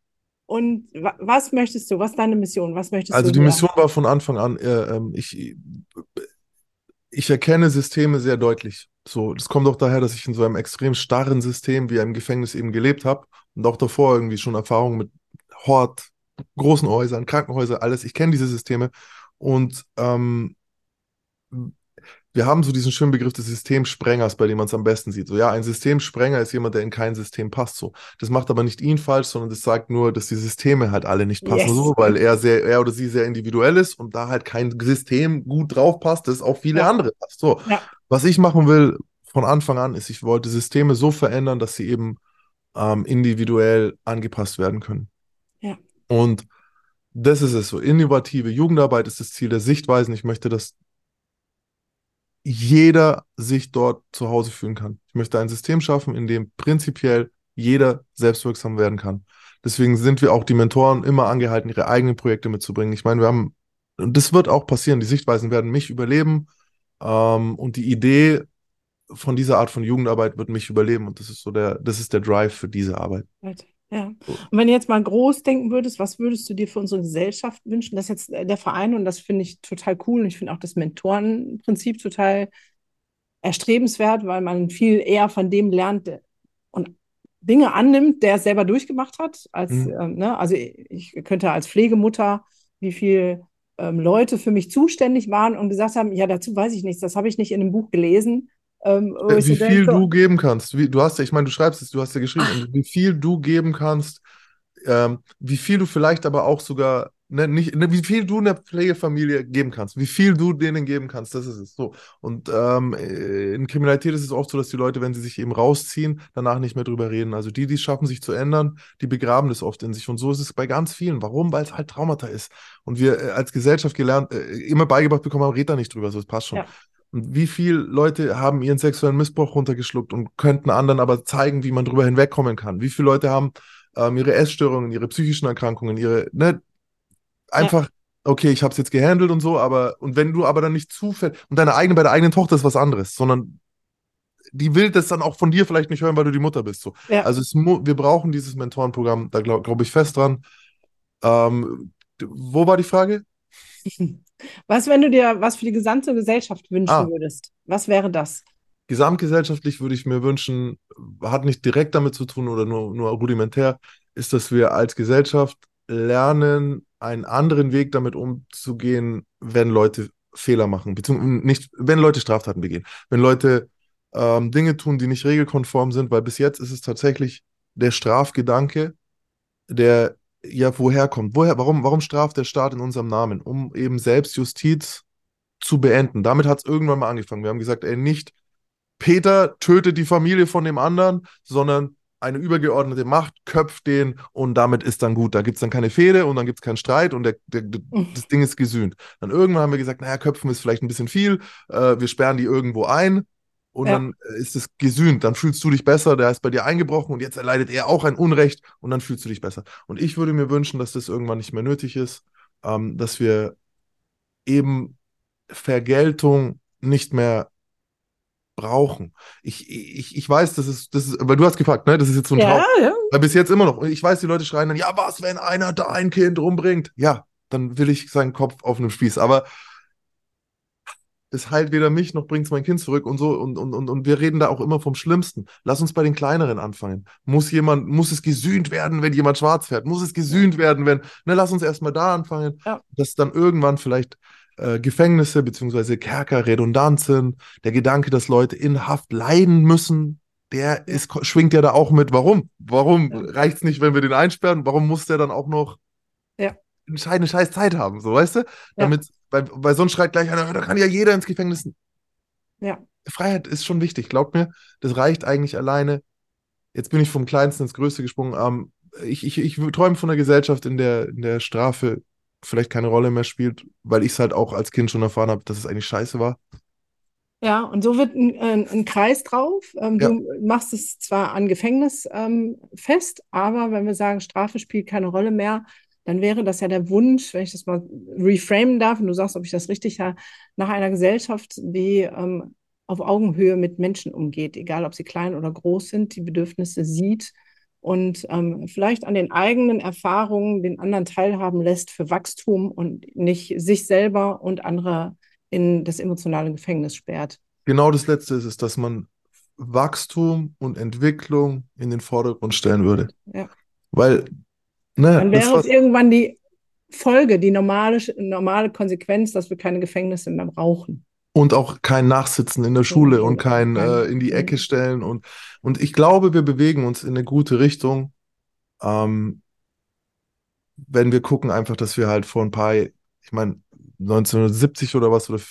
Und wa was möchtest du? Was ist deine Mission? Was möchtest Also du die hier? Mission war von Anfang an, äh, ähm, ich, ich erkenne Systeme sehr deutlich. So, das kommt auch daher, dass ich in so einem extrem starren System wie einem Gefängnis eben gelebt habe und auch davor irgendwie schon Erfahrungen mit Hort, großen Häusern, Krankenhäusern, alles. Ich kenne diese Systeme und ähm, wir haben so diesen schönen Begriff des Systemsprengers, bei dem man es am besten sieht. So, ja, ein Systemsprenger ist jemand, der in kein System passt. So, das macht aber nicht ihn falsch, sondern das sagt nur, dass die Systeme halt alle nicht passen. Yes. So, weil er sehr, er oder sie sehr individuell ist und da halt kein System gut drauf passt, das auf viele Ja. andere passt. So, Ja. was ich machen will von Anfang an ist, ich wollte Systeme so verändern, dass sie eben ähm, individuell angepasst werden können. Ja. Und das ist es so. Innovative Jugendarbeit ist das Ziel der Sichtweisen. Ich möchte, dass jeder sich dort zu Hause fühlen kann. Ich möchte ein System schaffen, in dem prinzipiell jeder selbstwirksam werden kann. Deswegen sind wir auch die Mentoren immer angehalten, ihre eigenen Projekte mitzubringen. Ich meine, wir haben, und das wird auch passieren, die Sichtweisen werden mich überleben. Ähm, und die Idee von dieser Art von Jugendarbeit wird mich überleben und das ist so der, das ist der Drive für diese Arbeit. Ja. Und wenn du jetzt mal groß denken würdest, was würdest du dir für unsere Gesellschaft wünschen? Das ist jetzt äh, der Verein und das finde ich total cool und ich finde auch das Mentorenprinzip total erstrebenswert, weil man viel eher von dem lernt und Dinge annimmt, der es selber durchgemacht hat. Als, mhm. ähm, ne? Also ich könnte als Pflegemutter, wie viel ähm, Leute für mich zuständig waren und gesagt haben, ja, dazu weiß ich nichts, das habe ich nicht in einem Buch gelesen. Ähm, äh, wie viel denke, du geben kannst. Wie, du hast ja, ich meine, du schreibst es, du hast ja geschrieben, wie viel du geben kannst, ähm, wie viel du vielleicht aber auch sogar Ne, nicht, ne, wie viel du einer Pflegefamilie geben kannst, wie viel du denen geben kannst, das ist es so. Und ähm, äh, in Kriminalität ist es oft so, dass die Leute, wenn sie sich eben rausziehen, danach nicht mehr drüber reden. Also die, die es schaffen, sich zu ändern, die begraben das oft in sich. Und so ist es bei ganz vielen. Warum? Weil es halt Traumata ist. Und wir äh, als Gesellschaft gelernt, äh, immer beigebracht bekommen, red da nicht drüber, so es passt schon. Ja. Wie viele Leute haben ihren sexuellen Missbrauch runtergeschluckt und könnten anderen aber zeigen, wie man drüber hinwegkommen kann? Wie viele Leute haben ähm, ihre Essstörungen, ihre psychischen Erkrankungen, ihre, ne, einfach, okay, ich habe es jetzt gehandelt und so, aber, und wenn du aber dann nicht zufällig, und deine eigene, bei der eigenen Tochter ist was anderes, sondern die will das dann auch von dir vielleicht nicht hören, weil du die Mutter bist. So. Ja. Also es, wir brauchen dieses Mentorenprogramm, da glaube glaub ich fest dran. Ähm, wo war die Frage? Was, wenn du dir was für die gesamte Gesellschaft wünschen ah. würdest? Was wäre das? Gesamtgesellschaftlich würde ich mir wünschen, hat nicht direkt damit zu tun oder nur, nur rudimentär, ist, dass wir als Gesellschaft lernen, einen anderen Weg damit umzugehen, wenn Leute Fehler machen, beziehungsweise nicht, wenn Leute Straftaten begehen, wenn Leute ähm, Dinge tun, die nicht regelkonform sind, weil bis jetzt ist es tatsächlich der Strafgedanke, der ja woher kommt. Woher, warum, warum straft der Staat in unserem Namen? Um eben Selbstjustiz zu beenden. Damit hat es irgendwann mal angefangen. Wir haben gesagt, ey, nicht Peter tötet die Familie von dem anderen, sondern eine übergeordnete Macht köpft den und damit ist dann gut. Da gibt es dann keine Fehde und dann gibt es keinen Streit und der, der, mhm. das Ding ist gesühnt. Dann irgendwann haben wir gesagt, naja, köpfen ist vielleicht ein bisschen viel, äh, wir sperren die irgendwo ein und ja. dann ist es gesühnt. Dann fühlst du dich besser, der ist bei dir eingebrochen und jetzt erleidet er auch ein Unrecht und dann fühlst du dich besser. Und ich würde mir wünschen, dass das irgendwann nicht mehr nötig ist, ähm, dass wir eben Vergeltung nicht mehr brauchen. Ich, ich, ich weiß, das ist, das ist, weil du hast gefragt, ne? Das ist jetzt so ein ja, Traum. Ja. Weil bis jetzt immer noch. Ich weiß, die Leute schreien dann, ja, was, wenn einer da ein Kind rumbringt? Ja, dann will ich seinen Kopf auf einem Spieß. Aber das heilt weder mich noch bringt es mein Kind zurück und so. Und, und, und, und wir reden da auch immer vom Schlimmsten. Lass uns bei den kleineren anfangen. Muss jemand, muss es gesühnt werden, wenn jemand schwarz fährt? Muss es gesühnt werden, wenn, ne, lass uns erstmal da anfangen, ja. dass dann irgendwann vielleicht äh, Gefängnisse bzw. Kerker redundant sind. Der Gedanke, dass Leute in Haft leiden müssen, der ist, schwingt ja da auch mit. Warum? Warum ja. reicht es nicht, wenn wir den einsperren? Warum muss der dann auch noch. Eine scheiß Zeit haben? So, weißt du? Damit, weil, weil sonst schreit gleich einer, da kann ja jeder ins Gefängnis. Ja. Freiheit ist schon wichtig, glaubt mir. Das reicht eigentlich alleine. Jetzt bin ich vom Kleinsten ins Größte gesprungen. Ähm, ich, ich, ich träume von einer Gesellschaft, in der, in der Strafe vielleicht keine Rolle mehr spielt, weil ich es halt auch als Kind schon erfahren habe, dass es eigentlich scheiße war. Ja, und so wird ein, ein, ein Kreis drauf. Ähm, ja. Du machst es zwar an Gefängnis ähm, fest, aber wenn wir sagen, Strafe spielt keine Rolle mehr, dann wäre das ja der Wunsch, wenn ich das mal reframen darf, und du sagst, ob ich das richtig habe, nach einer Gesellschaft, die ähm, auf Augenhöhe mit Menschen umgeht, egal ob sie klein oder groß sind, die Bedürfnisse sieht und ähm, vielleicht an den eigenen Erfahrungen den anderen teilhaben lässt für Wachstum und nicht sich selber und andere in das emotionale Gefängnis sperrt. Genau das Letzte ist es, dass man Wachstum und Entwicklung in den Vordergrund stellen würde. Ja. Weil, ne, Dann wäre es irgendwann die Folge, die normale, normale Konsequenz, dass wir keine Gefängnisse mehr brauchen. Und auch kein Nachsitzen in der Schule und kein äh, in die Ecke stellen. Und, und ich glaube, wir bewegen uns in eine gute Richtung. Ähm, wenn wir gucken, einfach, dass wir halt vor ein paar, ich meine, 1970 oder was, oder,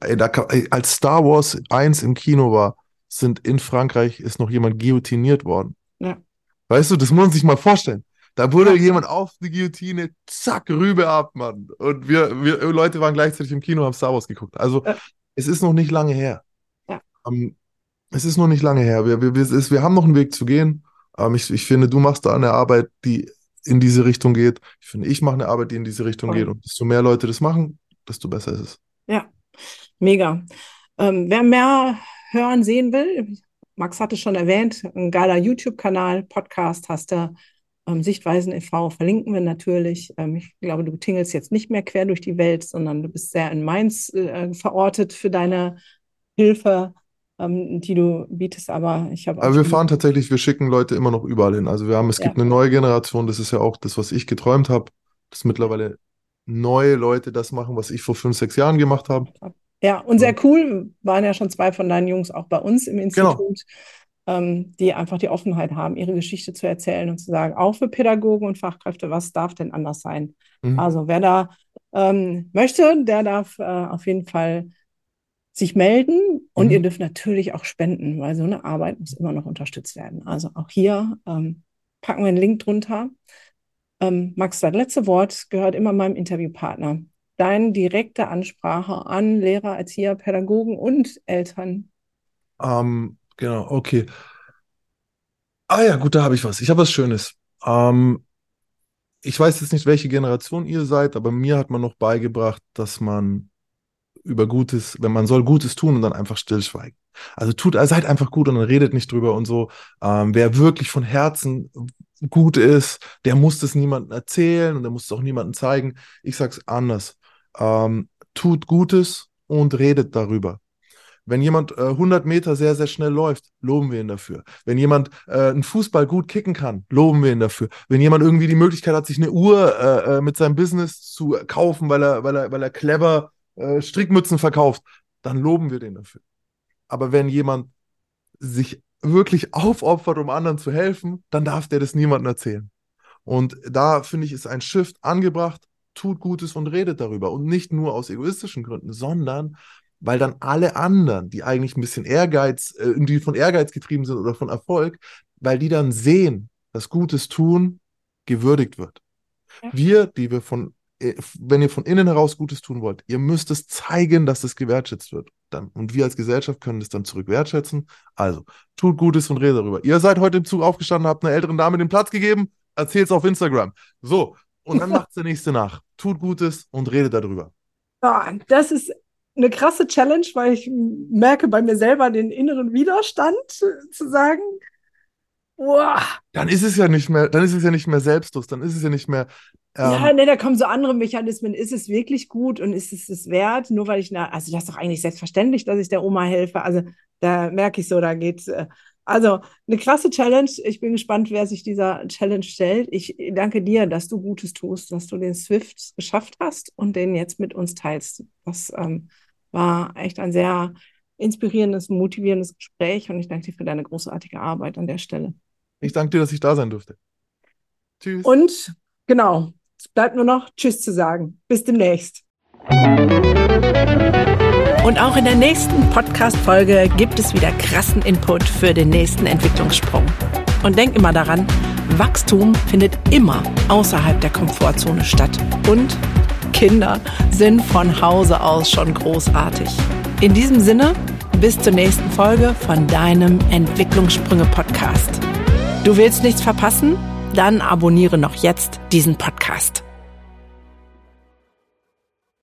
ey, da, ey, als Star Wars 1 im Kino war, sind in Frankreich ist noch jemand guillotiniert worden. Ja. Weißt du, das muss man sich mal vorstellen. Da wurde jemand auf die Guillotine, zack, Rübe ab, Mann. Und wir, wir Leute waren gleichzeitig im Kino, haben Star Wars geguckt. Also, ja es ist noch nicht lange her. Ja. Ähm, es ist noch nicht lange her. Wir, wir, wir, es, wir haben noch einen Weg zu gehen. Ähm, ich, ich finde, du machst da eine Arbeit, die in diese Richtung geht. Ich finde, ich mache eine Arbeit, die in diese Richtung okay. geht. Und desto mehr Leute das machen, desto besser ist es. Ja, mega. Ähm, wer mehr hören, sehen will, Max hatte schon erwähnt, ein geiler YouTube-Kanal, Podcast hast du, ähm, Sichtweisen e.V. verlinken wir natürlich. Ähm, ich glaube, du tingelst jetzt nicht mehr quer durch die Welt, sondern du bist sehr in Mainz äh, verortet für deine Hilfe, ähm, die du bietest. Aber ich habe Aber wir fahren tatsächlich, wir schicken Leute immer noch überall hin. Also wir haben, es ja. gibt eine neue Generation, das ist ja auch das, was ich geträumt habe, dass mittlerweile neue Leute das machen, was ich vor fünf, sechs Jahren gemacht habe. Ja, und sehr cool, waren ja schon zwei von deinen Jungs auch bei uns im genau. Institut, genau. Ähm, die einfach die Offenheit haben, ihre Geschichte zu erzählen und zu sagen, auch für Pädagogen und Fachkräfte, was darf denn anders sein? Mhm. Also wer da ähm, möchte, der darf äh, auf jeden Fall sich melden und mhm. ihr dürft natürlich auch spenden, weil so eine Arbeit muss immer noch unterstützt werden. Also auch hier ähm, packen wir einen Link drunter. Ähm, Max, das letzte Wort gehört immer meinem Interviewpartner. Deine direkte Ansprache an Lehrer, Erzieher, Pädagogen und Eltern. Ähm, genau, okay. Ah ja, gut, da habe ich was. Ich habe was Schönes. Ähm, ich weiß jetzt nicht, welche Generation ihr seid, aber mir hat man noch beigebracht, dass man über Gutes, wenn man soll Gutes tun und dann einfach stillschweigen. Also tut, seid einfach gut und dann redet nicht drüber und so. Ähm, wer wirklich von Herzen gut ist, der muss das niemandem erzählen und der muss es auch niemandem zeigen. Ich sag's anders. Ähm, tut Gutes und redet darüber. Wenn jemand äh, 100 Meter sehr, sehr schnell läuft, loben wir ihn dafür. Wenn jemand äh, einen Fußball gut kicken kann, loben wir ihn dafür. Wenn jemand irgendwie die Möglichkeit hat, sich eine Uhr äh, äh mit seinem Business zu kaufen, weil er, weil er, weil er clever äh, Strickmützen verkauft, dann loben wir den dafür. Aber wenn jemand sich wirklich aufopfert, um anderen zu helfen, dann darf der das niemandem erzählen. Und da finde ich, ist ein Shift angebracht, tut Gutes und redet darüber. Und nicht nur aus egoistischen Gründen, sondern weil dann alle anderen, die eigentlich ein bisschen Ehrgeiz, äh, die von Ehrgeiz getrieben sind oder von Erfolg, weil die dann sehen, dass Gutes tun gewürdigt wird. Ja. Wir, die wir von äh, wenn ihr von innen heraus Gutes tun wollt, ihr müsst es zeigen, dass es gewertschätzt wird. Dann, und wir als Gesellschaft können es dann zurück wertschätzen. Also, tut Gutes und redet darüber. Ihr seid heute im Zug aufgestanden, habt einer älteren Dame den Platz gegeben, erzählt es auf Instagram. So, und dann macht der nächste nach. Tut Gutes und redet darüber. Ja, das ist eine krasse Challenge, weil ich merke bei mir selber den inneren Widerstand äh, zu sagen, Boah. Dann ist es ja nicht mehr, dann ist es ja nicht mehr Selbstlos, dann ist es ja nicht mehr, ähm, ja, ne, da kommen so andere Mechanismen. Ist es wirklich gut und ist es es wert? Nur weil ich, na, also das ist doch eigentlich selbstverständlich, dass ich der Oma helfe. Also da merke ich so, da geht äh, also eine klasse Challenge. Ich bin gespannt, wer sich dieser Challenge stellt. Ich danke dir, dass du Gutes tust, dass du den Swift geschafft hast und den jetzt mit uns teilst. Das ähm, war echt ein sehr inspirierendes, motivierendes Gespräch und ich danke dir für deine großartige Arbeit an der Stelle. Ich danke dir, dass ich da sein durfte. Tschüss. Und genau, es bleibt nur noch Tschüss zu sagen. Bis demnächst. Und auch in der nächsten Podcast-Folge gibt es wieder krassen Input für den nächsten Entwicklungssprung. Und denk immer daran, Wachstum findet immer außerhalb der Komfortzone statt. Und Kinder sind von Hause aus schon großartig. In diesem Sinne, bis zur nächsten Folge von deinem Entwicklungssprünge-Podcast. Du willst nichts verpassen? Dann abonniere noch jetzt diesen Podcast.